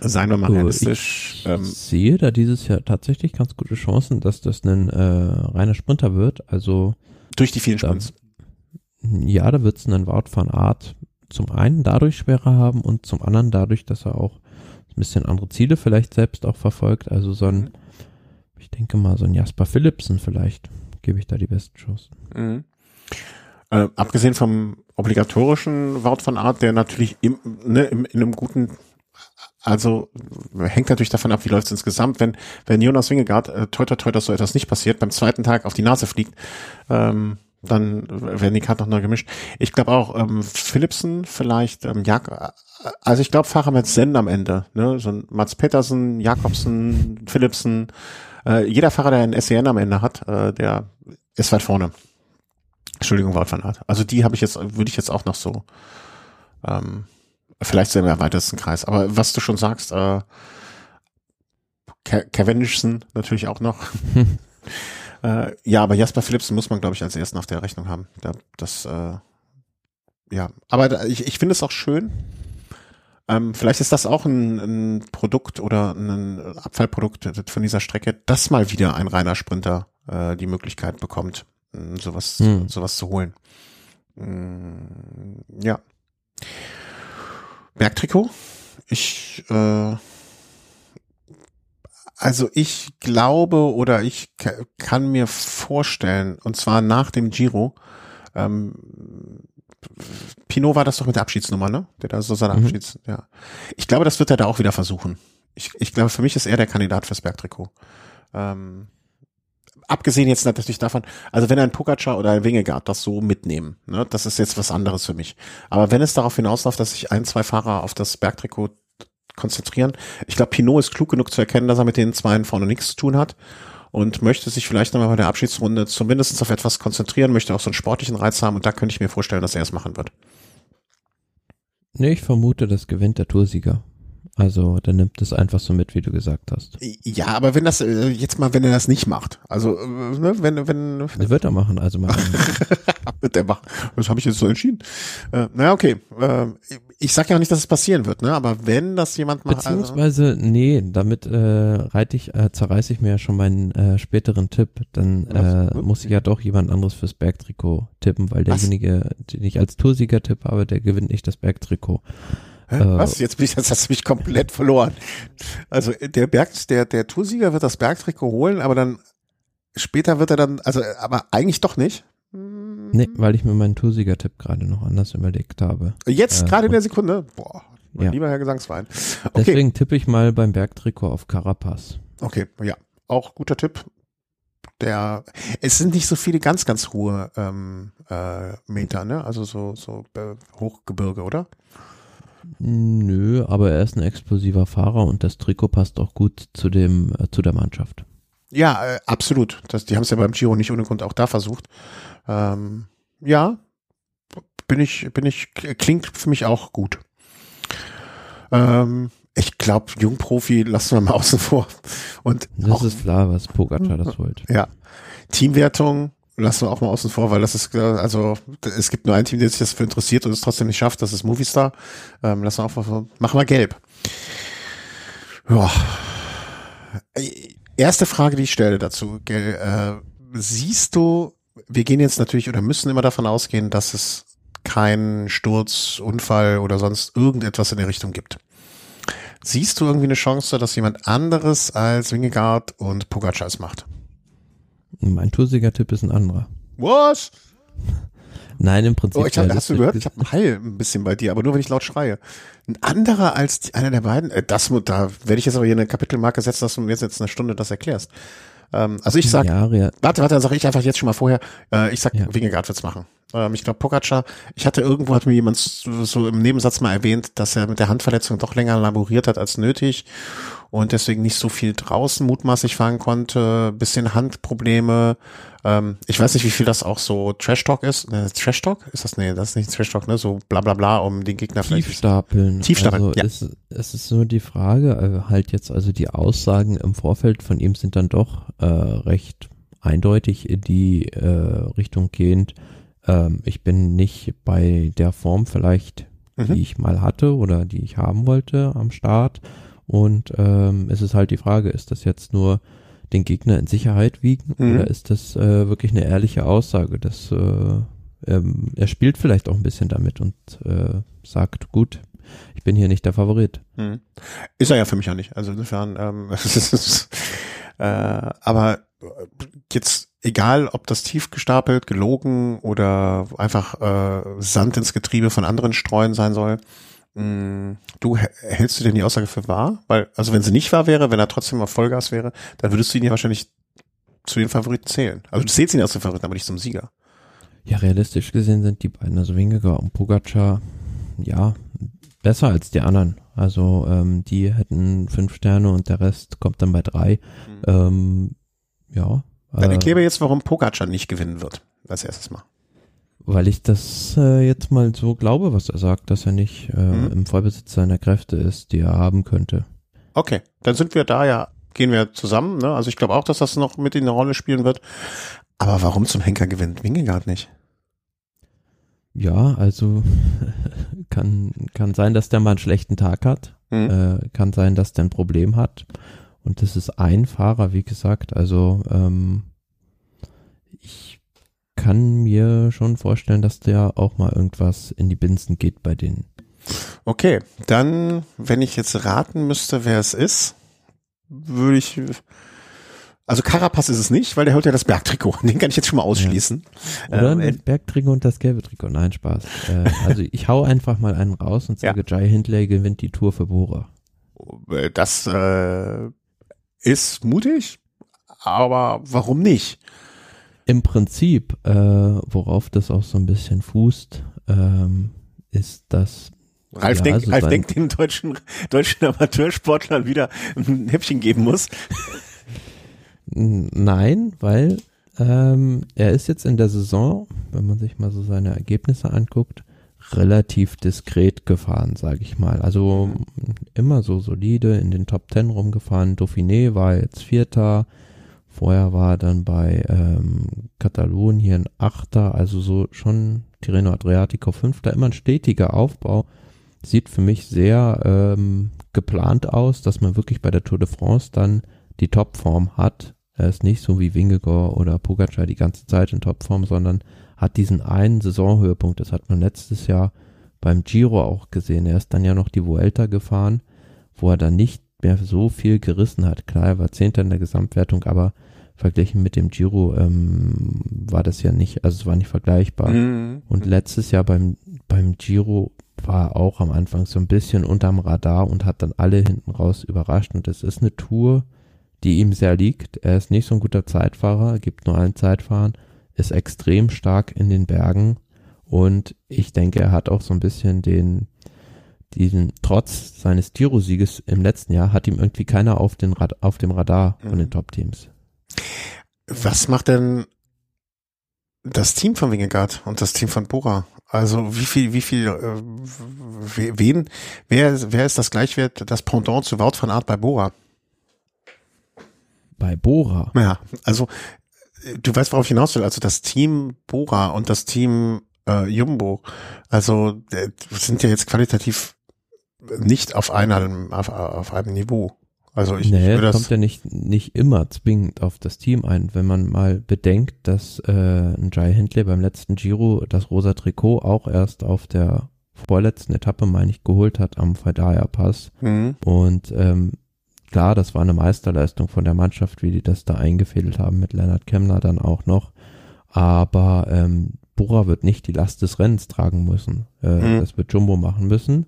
Seien wir mal so, realistisch. Ich ähm, sehe da dieses Jahr tatsächlich ganz gute Chancen, dass das ein äh, reiner Sprinter wird. Also durch die vielen Sprints. Ja, da wird es einen Wort von Art zum einen dadurch schwerer haben und zum anderen dadurch, dass er auch ein bisschen andere Ziele vielleicht selbst auch verfolgt. Also so ein, mhm. ich denke mal, so ein Jasper Philipsen vielleicht gebe ich da die besten Chancen. Mhm. Äh, abgesehen vom obligatorischen Wort von Art, der natürlich im, ne, im, in einem guten, also hängt natürlich davon ab, wie läuft es insgesamt. Wenn, wenn Jonas Wingegaard, äh, toi toi toi, dass so etwas nicht passiert, beim zweiten Tag auf die Nase fliegt, ähm, Dann werden die Karten noch neu gemischt. Ich glaube auch ähm, Philipsen vielleicht, ähm, Jak also ich glaube Fahrer mit Zen am Ende. Ne? So ein Mats Petersen, Jakobsen, Philipsen. Äh, jeder Fahrer, der ein SEN am Ende hat, äh, der ist weit vorne. Entschuldigung, Wort von Art. Also die habe ich jetzt, würde ich jetzt auch noch so, ähm, vielleicht sehr im erweiterten Kreis. Aber was du schon sagst, äh, Cavendishson natürlich auch noch. Äh, ja, aber Jasper Philipsen muss man, glaube ich, als ersten auf der Rechnung haben. Da, das, äh, ja, aber da, ich, ich finde es auch schön. Ähm, vielleicht ist das auch ein, ein Produkt oder ein Abfallprodukt von dieser Strecke, dass mal wieder ein reiner Sprinter äh, die Möglichkeit bekommt, sowas, hm. sowas zu holen. Mm, ja. Bergtrikot. Ich äh, also ich glaube oder ich kann mir vorstellen, und zwar nach dem Giro, ähm, Pinot war das doch mit der Abschiedsnummer, ne? Der da so seine mhm. Abschieds, ja. Ich glaube, das wird er da auch wieder versuchen. Ich, ich glaube, für mich ist er der Kandidat fürs Bergtrikot. Ähm, abgesehen jetzt natürlich davon, also wenn ein Pogacar oder ein Wingegaard das so mitnehmen, ne, das ist jetzt was anderes für mich. Aber wenn es darauf hinausläuft, dass sich ein, zwei Fahrer auf das Bergtrikot konzentrieren. Ich glaube, Pinot ist klug genug zu erkennen, dass er mit den Zweien vorne nichts zu tun hat und möchte sich vielleicht nochmal bei der Abschiedsrunde zumindest auf etwas konzentrieren, möchte auch so einen sportlichen Reiz haben und da könnte ich mir vorstellen, dass er es machen wird. Nee, ich vermute, das gewinnt der Toursieger. Also, der nimmt es einfach so mit, wie du gesagt hast. Ja, aber wenn das, äh, jetzt mal, wenn er das nicht macht. Also, äh, ne, wenn, wenn. Das wird er machen, also machen. wird er machen. Das habe ich jetzt so entschieden. Äh, naja, okay. Äh, ich sag ja auch nicht, dass es passieren wird, ne? Aber wenn das jemand macht. Also Beziehungsweise, also, nee, damit äh, reite ich, äh, zerreiße ich mir ja schon meinen äh, späteren Tipp. Dann äh, muss ich ja doch jemand anderes fürs Bergtrikot tippen, weil derjenige, Was? den ich als Toursieger tipp habe, der gewinnt nicht das Bergtrikot. Hä? Äh, Was? Jetzt, bin ich, jetzt hast du mich komplett verloren. Also der Berg, der, der Toursieger wird das Bergtrikot holen, aber dann später wird er dann, also aber eigentlich doch nicht. Nee, weil ich mir meinen Toursieger-Tipp gerade noch anders überlegt habe. Jetzt, äh, gerade in der Sekunde? Boah, mein ja. lieber Herr Gesangsverein. Okay. Deswegen tippe ich mal beim Bergtrikot auf Carapaz. Okay, ja, auch guter Tipp. Der, es sind nicht so viele ganz, ganz hohe ähm, äh, Meter, ne? Also so, so äh, Hochgebirge, oder? Nö, aber er ist ein explosiver Fahrer und das Trikot passt auch gut zu dem, äh, zu der Mannschaft. Ja, äh, absolut. Das, die haben es ja beim Giro nicht ohne Grund auch da versucht. Ähm, ja, bin ich, bin ich, klingt für mich auch gut. Ähm, ich glaube, Jungprofi lassen wir mal außen vor. Und das auch, ist klar, was Pogacar das wollte. Ja. Teamwertung lassen wir auch mal außen vor, weil das ist, also es gibt nur ein Team, der sich das für interessiert und es trotzdem nicht schafft, das ist Movistar. Ähm, lassen wir auch mal, machen wir gelb. Ja. Erste Frage, die ich stelle dazu. Äh, siehst du wir gehen jetzt natürlich oder müssen immer davon ausgehen, dass es keinen Sturz, Unfall oder sonst irgendetwas in der Richtung gibt. Siehst du irgendwie eine Chance, dass jemand anderes als Wingegaard und Pogacar es macht? Mein Toursiger-Tipp ist ein anderer. Was? Nein, im Prinzip. Oh, ich hab, hast du gehört? Ich habe einen Heil ein bisschen bei dir, aber nur wenn ich laut schreie. Ein anderer als die, einer der beiden? Äh, das, da werde ich jetzt aber hier eine Kapitelmarke setzen, dass du mir jetzt eine Stunde das erklärst. Ähm, also ich sag, ja, ja. warte, warte, dann sage ich einfach jetzt schon mal vorher, äh, ich sag, ja. Wingegaard wird's machen. Ähm, ich glaube, Pogacar, ich hatte irgendwo, hat mir jemand so, so im Nebensatz mal erwähnt, dass er mit der Handverletzung doch länger laboriert hat als nötig und deswegen nicht so viel draußen mutmaßlich fahren konnte, bisschen Handprobleme. Ähm, ich weiß nicht, wie viel das auch so Trash Talk ist. Ne, Trash Talk? Ist das? Nee, das ist nicht Trash Talk, ne? So bla bla bla, um den Gegner Tiefstapeln. Tiefstapeln, also ja. Es, es ist nur die Frage, äh, halt jetzt, also die Aussagen im Vorfeld von ihm sind dann doch äh, recht eindeutig in die äh, Richtung gehend. Ähm, ich bin nicht bei der Form vielleicht, mhm. die ich mal hatte oder die ich haben wollte am Start und ähm, es ist halt die Frage, ist das jetzt nur den Gegner in Sicherheit wiegen mhm. oder ist das äh, wirklich eine ehrliche Aussage, dass äh, ähm, er spielt vielleicht auch ein bisschen damit und äh, sagt, gut, ich bin hier nicht der Favorit. Mhm. Ist er ja für mich auch nicht. Also insofern, ähm, äh, aber jetzt egal, ob das tief gestapelt, gelogen oder einfach äh, Sand ins Getriebe von anderen streuen sein soll, du hältst du denn die Aussage für wahr? Weil, also wenn sie nicht wahr wäre, wenn er trotzdem auf Vollgas wäre, dann würdest du ihn ja wahrscheinlich zu den Favoriten zählen. Also du zählst ihn als den Favoriten, aber nicht zum Sieger. Ja, realistisch gesehen sind die beiden, also Wingegaard und Pogacar, ja, besser als die anderen. Also ähm, die hätten fünf Sterne und der Rest kommt dann bei drei. Mhm. Ähm, ja. Dann äh, erkläre jetzt, warum Pogacar nicht gewinnen wird, als erstes Mal. Weil ich das äh, jetzt mal so glaube, was er sagt, dass er nicht äh, mhm. im Vollbesitz seiner Kräfte ist, die er haben könnte. Okay, dann sind wir da ja, gehen wir zusammen. Ne? Also ich glaube auch, dass das noch mit in der Rolle spielen wird. Aber warum zum Henker gewinnt Wingegaard nicht? Ja, also kann, kann sein, dass der mal einen schlechten Tag hat. Mhm. Äh, kann sein, dass der ein Problem hat. Und das ist ein Fahrer, wie gesagt. Also ähm, ich kann mir schon vorstellen, dass der auch mal irgendwas in die Binsen geht bei denen. Okay, dann, wenn ich jetzt raten müsste, wer es ist, würde ich also Carapaz ist es nicht, weil der hält ja das Bergtrikot. Den kann ich jetzt schon mal ausschließen. Ja. Oder ähm, Bergtrikot und das gelbe Trikot. Nein, Spaß. Äh, also ich hau einfach mal einen raus und sage, ja. Jai Hindley gewinnt die Tour für Bora. Äh, das äh, ist mutig, aber warum nicht? Im Prinzip, äh, worauf das auch so ein bisschen fußt, ähm, ist, dass Ralf, ja, denkt, also Ralf denkt den deutschen, deutschen Amateursportlern wieder ein Häppchen geben muss. Nein, weil ähm, er ist jetzt in der Saison, wenn man sich mal so seine Ergebnisse anguckt, relativ diskret gefahren, sage ich mal. Also immer so solide in den Top Ten rumgefahren. Dauphiné war jetzt Vierter. Vorher war er dann bei ähm, Katalonien Achter, also so schon Tirreno Adriatico Fünfter. Immer ein stetiger Aufbau. Sieht für mich sehr ähm, geplant aus, dass man wirklich bei der Tour de France dann die Topform hat er ist nicht so wie Wingegor oder Pogacar die ganze Zeit in Topform, sondern hat diesen einen Saisonhöhepunkt. Das hat man letztes Jahr beim Giro auch gesehen. Er ist dann ja noch die Vuelta gefahren, wo er dann nicht mehr so viel gerissen hat. Klar, er war Zehnter in der Gesamtwertung, aber verglichen mit dem Giro ähm, war das ja nicht, also es war nicht vergleichbar. Mhm. Und letztes Jahr beim, beim Giro war er auch am Anfang so ein bisschen unterm Radar und hat dann alle hinten raus überrascht. Und es ist eine Tour, die ihm sehr liegt. Er ist nicht so ein guter Zeitfahrer, gibt nur ein Zeitfahren, ist extrem stark in den Bergen und ich denke, er hat auch so ein bisschen den, diesen, trotz seines Tiro-Sieges im letzten Jahr, hat ihm irgendwie keiner auf, den Rad, auf dem Radar von den mhm. Top-Teams. Was macht denn das Team von Wingegaard und das Team von Bora? Also wie viel, wie viel, äh, wen, wer, wer ist das Gleichwert, das Pendant zu Wout von Art bei Bora? bei Bora. Ja, also du weißt, worauf ich hinaus will. Also das Team Bora und das Team äh, Jumbo, also äh, sind ja jetzt qualitativ nicht auf einem, auf, auf einem Niveau. Also ich, nee, ich das kommt ja nicht, nicht immer zwingend auf das Team ein. Wenn man mal bedenkt, dass äh, ein Jai Hindley beim letzten Giro das rosa Trikot auch erst auf der vorletzten Etappe, meine ich, geholt hat am Fadaya Pass. Mhm. Und ähm, klar, das war eine Meisterleistung von der Mannschaft, wie die das da eingefädelt haben mit Leonard Kemner dann auch noch. Aber ähm, Bora wird nicht die Last des Rennens tragen müssen. Äh, mhm. Das wird Jumbo machen müssen.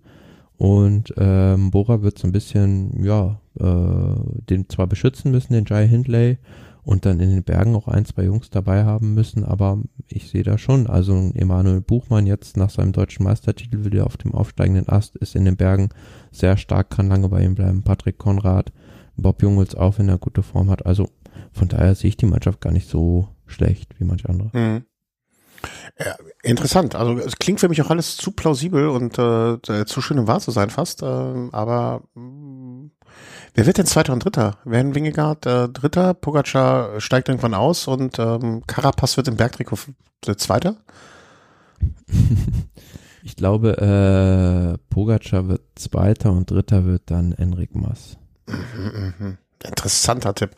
Und ähm, Bora wird so ein bisschen, ja, äh, den zwar beschützen müssen, den Jai Hindley, und dann in den Bergen auch ein, zwei Jungs dabei haben müssen, aber ich sehe da schon, also Emanuel Buchmann jetzt nach seinem deutschen Meistertitel wieder auf dem aufsteigenden Ast, ist in den Bergen sehr stark, kann lange bei ihm bleiben, Patrick Konrad, Bob Jungels auch, wenn er gute Form hat, also von daher sehe ich die Mannschaft gar nicht so schlecht wie manche andere. Mhm. Ja, interessant. Also es klingt für mich auch alles zu plausibel und äh, zu schön um wahr zu sein fast. Äh, aber mh, wer wird denn Zweiter und Dritter? Werden Wingegaard äh, Dritter, Pogacar steigt irgendwann aus und ähm, Carapaz wird im Bergtrikot Zweiter? ich glaube, äh, Pogacar wird Zweiter und Dritter wird dann Enric Mas. Mhm, mh. Interessanter Tipp.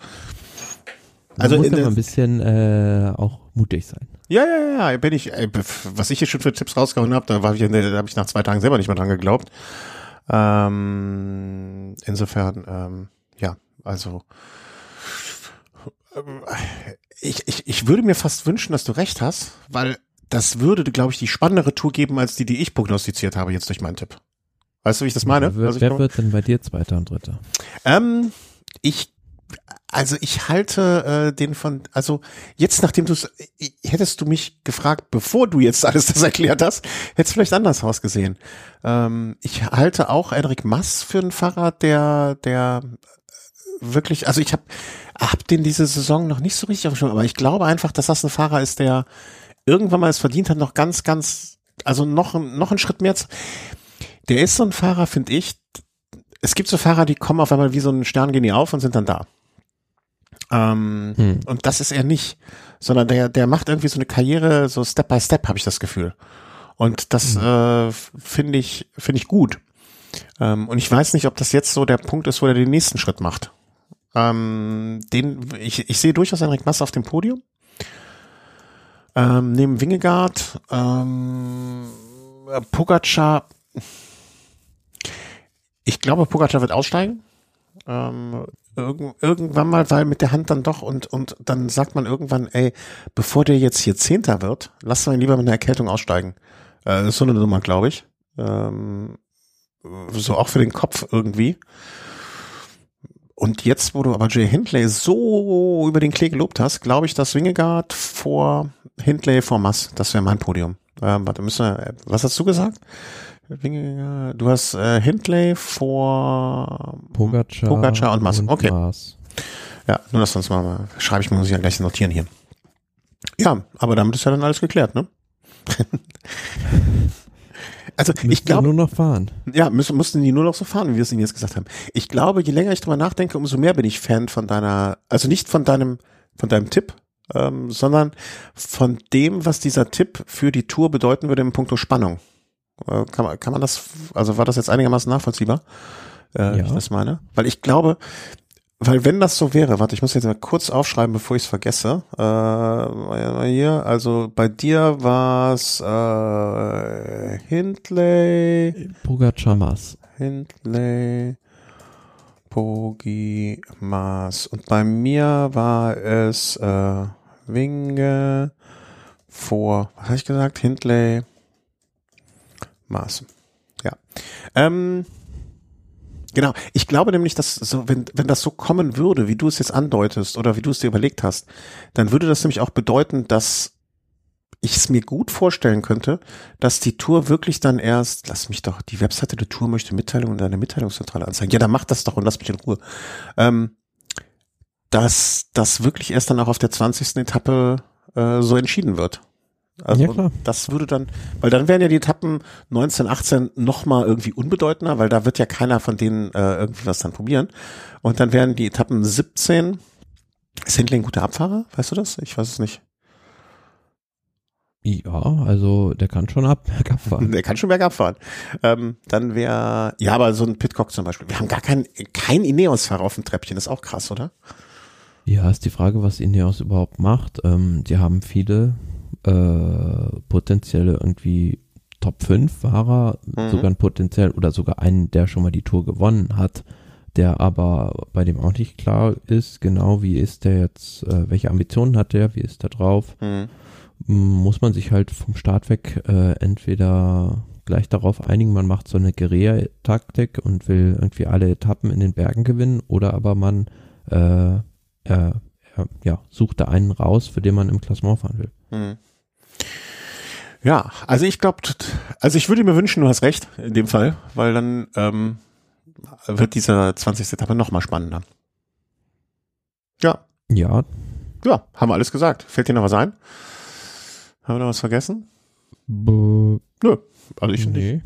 Also muss aber ein bisschen äh, auch mutig sein. Ja, ja, ja, bin ich, ey, was ich hier schon für Tipps rausgehauen habe, da ich, da habe ich nach zwei Tagen selber nicht mehr dran geglaubt. Ähm, insofern, ähm, ja, also ich, ich, ich würde mir fast wünschen, dass du recht hast, weil das würde, glaube ich, die spannendere Tour geben, als die, die ich prognostiziert habe jetzt durch meinen Tipp. Weißt du, wie ich das meine? Wer, also wer wird denn bei dir Zweiter und Dritter? Ähm, ich also ich halte äh, den von, also jetzt nachdem du es, hättest du mich gefragt, bevor du jetzt alles das erklärt hast, hätte es vielleicht anders ausgesehen. Ähm, ich halte auch Enrik Mass für einen Fahrer, der, der wirklich, also ich habe hab den diese Saison noch nicht so richtig auf aber ich glaube einfach, dass das ein Fahrer ist, der irgendwann mal es verdient hat, noch ganz, ganz, also noch, noch einen Schritt mehr zu, der ist so ein Fahrer, finde ich, es gibt so Fahrer, die kommen auf einmal wie so ein Stern, gehen die auf und sind dann da. Ähm, hm. Und das ist er nicht, sondern der, der macht irgendwie so eine Karriere, so Step by Step, habe ich das Gefühl. Und das hm. äh, finde ich, finde ich gut. Ähm, und ich weiß nicht, ob das jetzt so der Punkt ist, wo er den nächsten Schritt macht. Ähm, den, ich, ich sehe durchaus Henrik Mass auf dem Podium. Ähm, neben Wingegaard, ähm, Pogacar, ich glaube, Pogacar wird aussteigen. Ähm, irgend, irgendwann mal, weil mit der Hand dann doch und, und dann sagt man irgendwann, ey, bevor der jetzt hier Zehnter wird, lass ihn lieber mit einer Erkältung aussteigen. Äh, das ist so eine Nummer, glaube ich. Ähm, so auch für den Kopf irgendwie. Und jetzt, wo du aber Jay Hindley so über den Klee gelobt hast, glaube ich, dass Wingegaard vor Hindley vor Mass, das wäre mein Podium. Ähm, warte, müssen wir, was hast du gesagt? Du hast äh, Hindley vor Pogacar, Pogacar und Mass. okay. Mars. Ja, nur das sonst mal, schreibe ich mir, muss ich ja gleich notieren hier. Ja, aber damit ist ja dann alles geklärt, ne? also müssen ich glaube nur noch fahren. Ja, müssen, mussten die nur noch so fahren, wie wir es ihnen jetzt gesagt haben. Ich glaube, je länger ich drüber nachdenke, umso mehr bin ich Fan von deiner, also nicht von deinem, von deinem Tipp, ähm, sondern von dem, was dieser Tipp für die Tour bedeuten würde im Punkto Spannung. Äh, kann, man, kann man das, also war das jetzt einigermaßen nachvollziehbar, äh, ja. ich das meine? Weil ich glaube, weil wenn das so wäre, warte, ich muss jetzt mal kurz aufschreiben, bevor ich es vergesse. Äh, hier, also bei dir war es äh, Hindley. Pogacar Maas. Hindley. Pogi Maas. Und bei mir war es äh, Winge vor, was habe ich gesagt? Hindley. Maß. Ja. Ähm, genau. Ich glaube nämlich, dass so, wenn, wenn das so kommen würde, wie du es jetzt andeutest oder wie du es dir überlegt hast, dann würde das nämlich auch bedeuten, dass ich es mir gut vorstellen könnte, dass die Tour wirklich dann erst, lass mich doch, die Webseite der Tour möchte Mitteilungen in deine Mitteilungszentrale anzeigen. Ja, dann mach das doch und lass mich in Ruhe. Ähm, dass das wirklich erst dann auch auf der 20. Etappe äh, so entschieden wird. Also ja, klar. das würde dann, weil dann wären ja die Etappen 19, 18 nochmal irgendwie unbedeutender, weil da wird ja keiner von denen äh, irgendwie was dann probieren. Und dann wären die Etappen 17, ist Hindley ein guter Abfahrer? Weißt du das? Ich weiß es nicht. Ja, also der kann schon ab, bergab fahren. Der kann schon bergab fahren. Ähm, dann wäre, ja, aber so ein Pitcock zum Beispiel. Wir haben gar kein, kein Ineos-Fahrer auf dem Treppchen. Das ist auch krass, oder? Ja, ist die Frage, was Ineos überhaupt macht. Ähm, die haben viele äh, potenzielle irgendwie Top 5 Fahrer, mhm. sogar ein potenziell oder sogar einen, der schon mal die Tour gewonnen hat, der aber bei dem auch nicht klar ist, genau wie ist der jetzt, äh, welche Ambitionen hat der, wie ist der drauf, mhm. muss man sich halt vom Start weg äh, entweder gleich darauf einigen, man macht so eine Guerilla-Taktik und will irgendwie alle Etappen in den Bergen gewinnen oder aber man äh, äh, ja, sucht da einen raus, für den man im Klassement fahren will. Mhm. Ja, also ich glaube, also ich würde mir wünschen, du hast recht in dem Fall, weil dann ähm, wird diese 20. Etappe noch mal spannender. Ja. Ja. Ja, haben wir alles gesagt. Fällt dir noch was ein? Haben wir noch was vergessen? B Nö, also ich nee. nicht.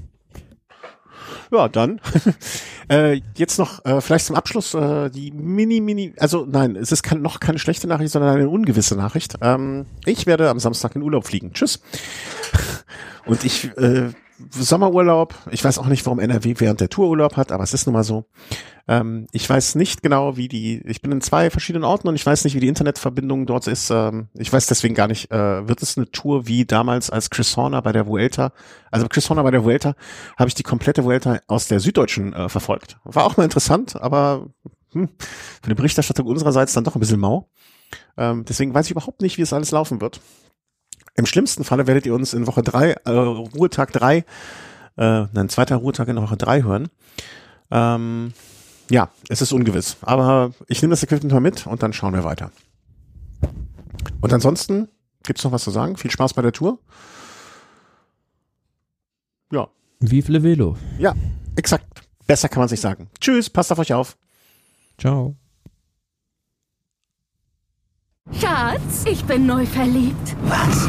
Ja, dann. äh, jetzt noch äh, vielleicht zum Abschluss äh, die mini, mini, also nein, es ist kein, noch keine schlechte Nachricht, sondern eine ungewisse Nachricht. Ähm, ich werde am Samstag in Urlaub fliegen. Tschüss. Und ich äh, Sommerurlaub. Ich weiß auch nicht, warum NRW während der Tour Urlaub hat, aber es ist nun mal so. Ähm, ich weiß nicht genau, wie die, ich bin in zwei verschiedenen Orten und ich weiß nicht, wie die Internetverbindung dort ist. Ähm, ich weiß deswegen gar nicht, äh, wird es eine Tour wie damals als Chris Horner bei der Vuelta, also Chris Horner bei der Vuelta, habe ich die komplette Vuelta aus der Süddeutschen äh, verfolgt. War auch mal interessant, aber hm, für die Berichterstattung unsererseits dann doch ein bisschen mau. Ähm, deswegen weiß ich überhaupt nicht, wie es alles laufen wird. Im schlimmsten Falle werdet ihr uns in Woche drei, äh, Ruhetag drei, äh, nein, zweiter Ruhetag in Woche drei hören. Ähm, Ja, es ist ungewiss. Aber ich nehme das Equipment mal mit und dann schauen wir weiter. Und ansonsten gibt's noch was zu sagen? Viel Spaß bei der Tour. Ja. Vive le Velo. Ja, exakt. Besser kann man sich sagen. Tschüss, passt auf euch auf. Ciao. Schatz, ich bin neu verliebt. Was?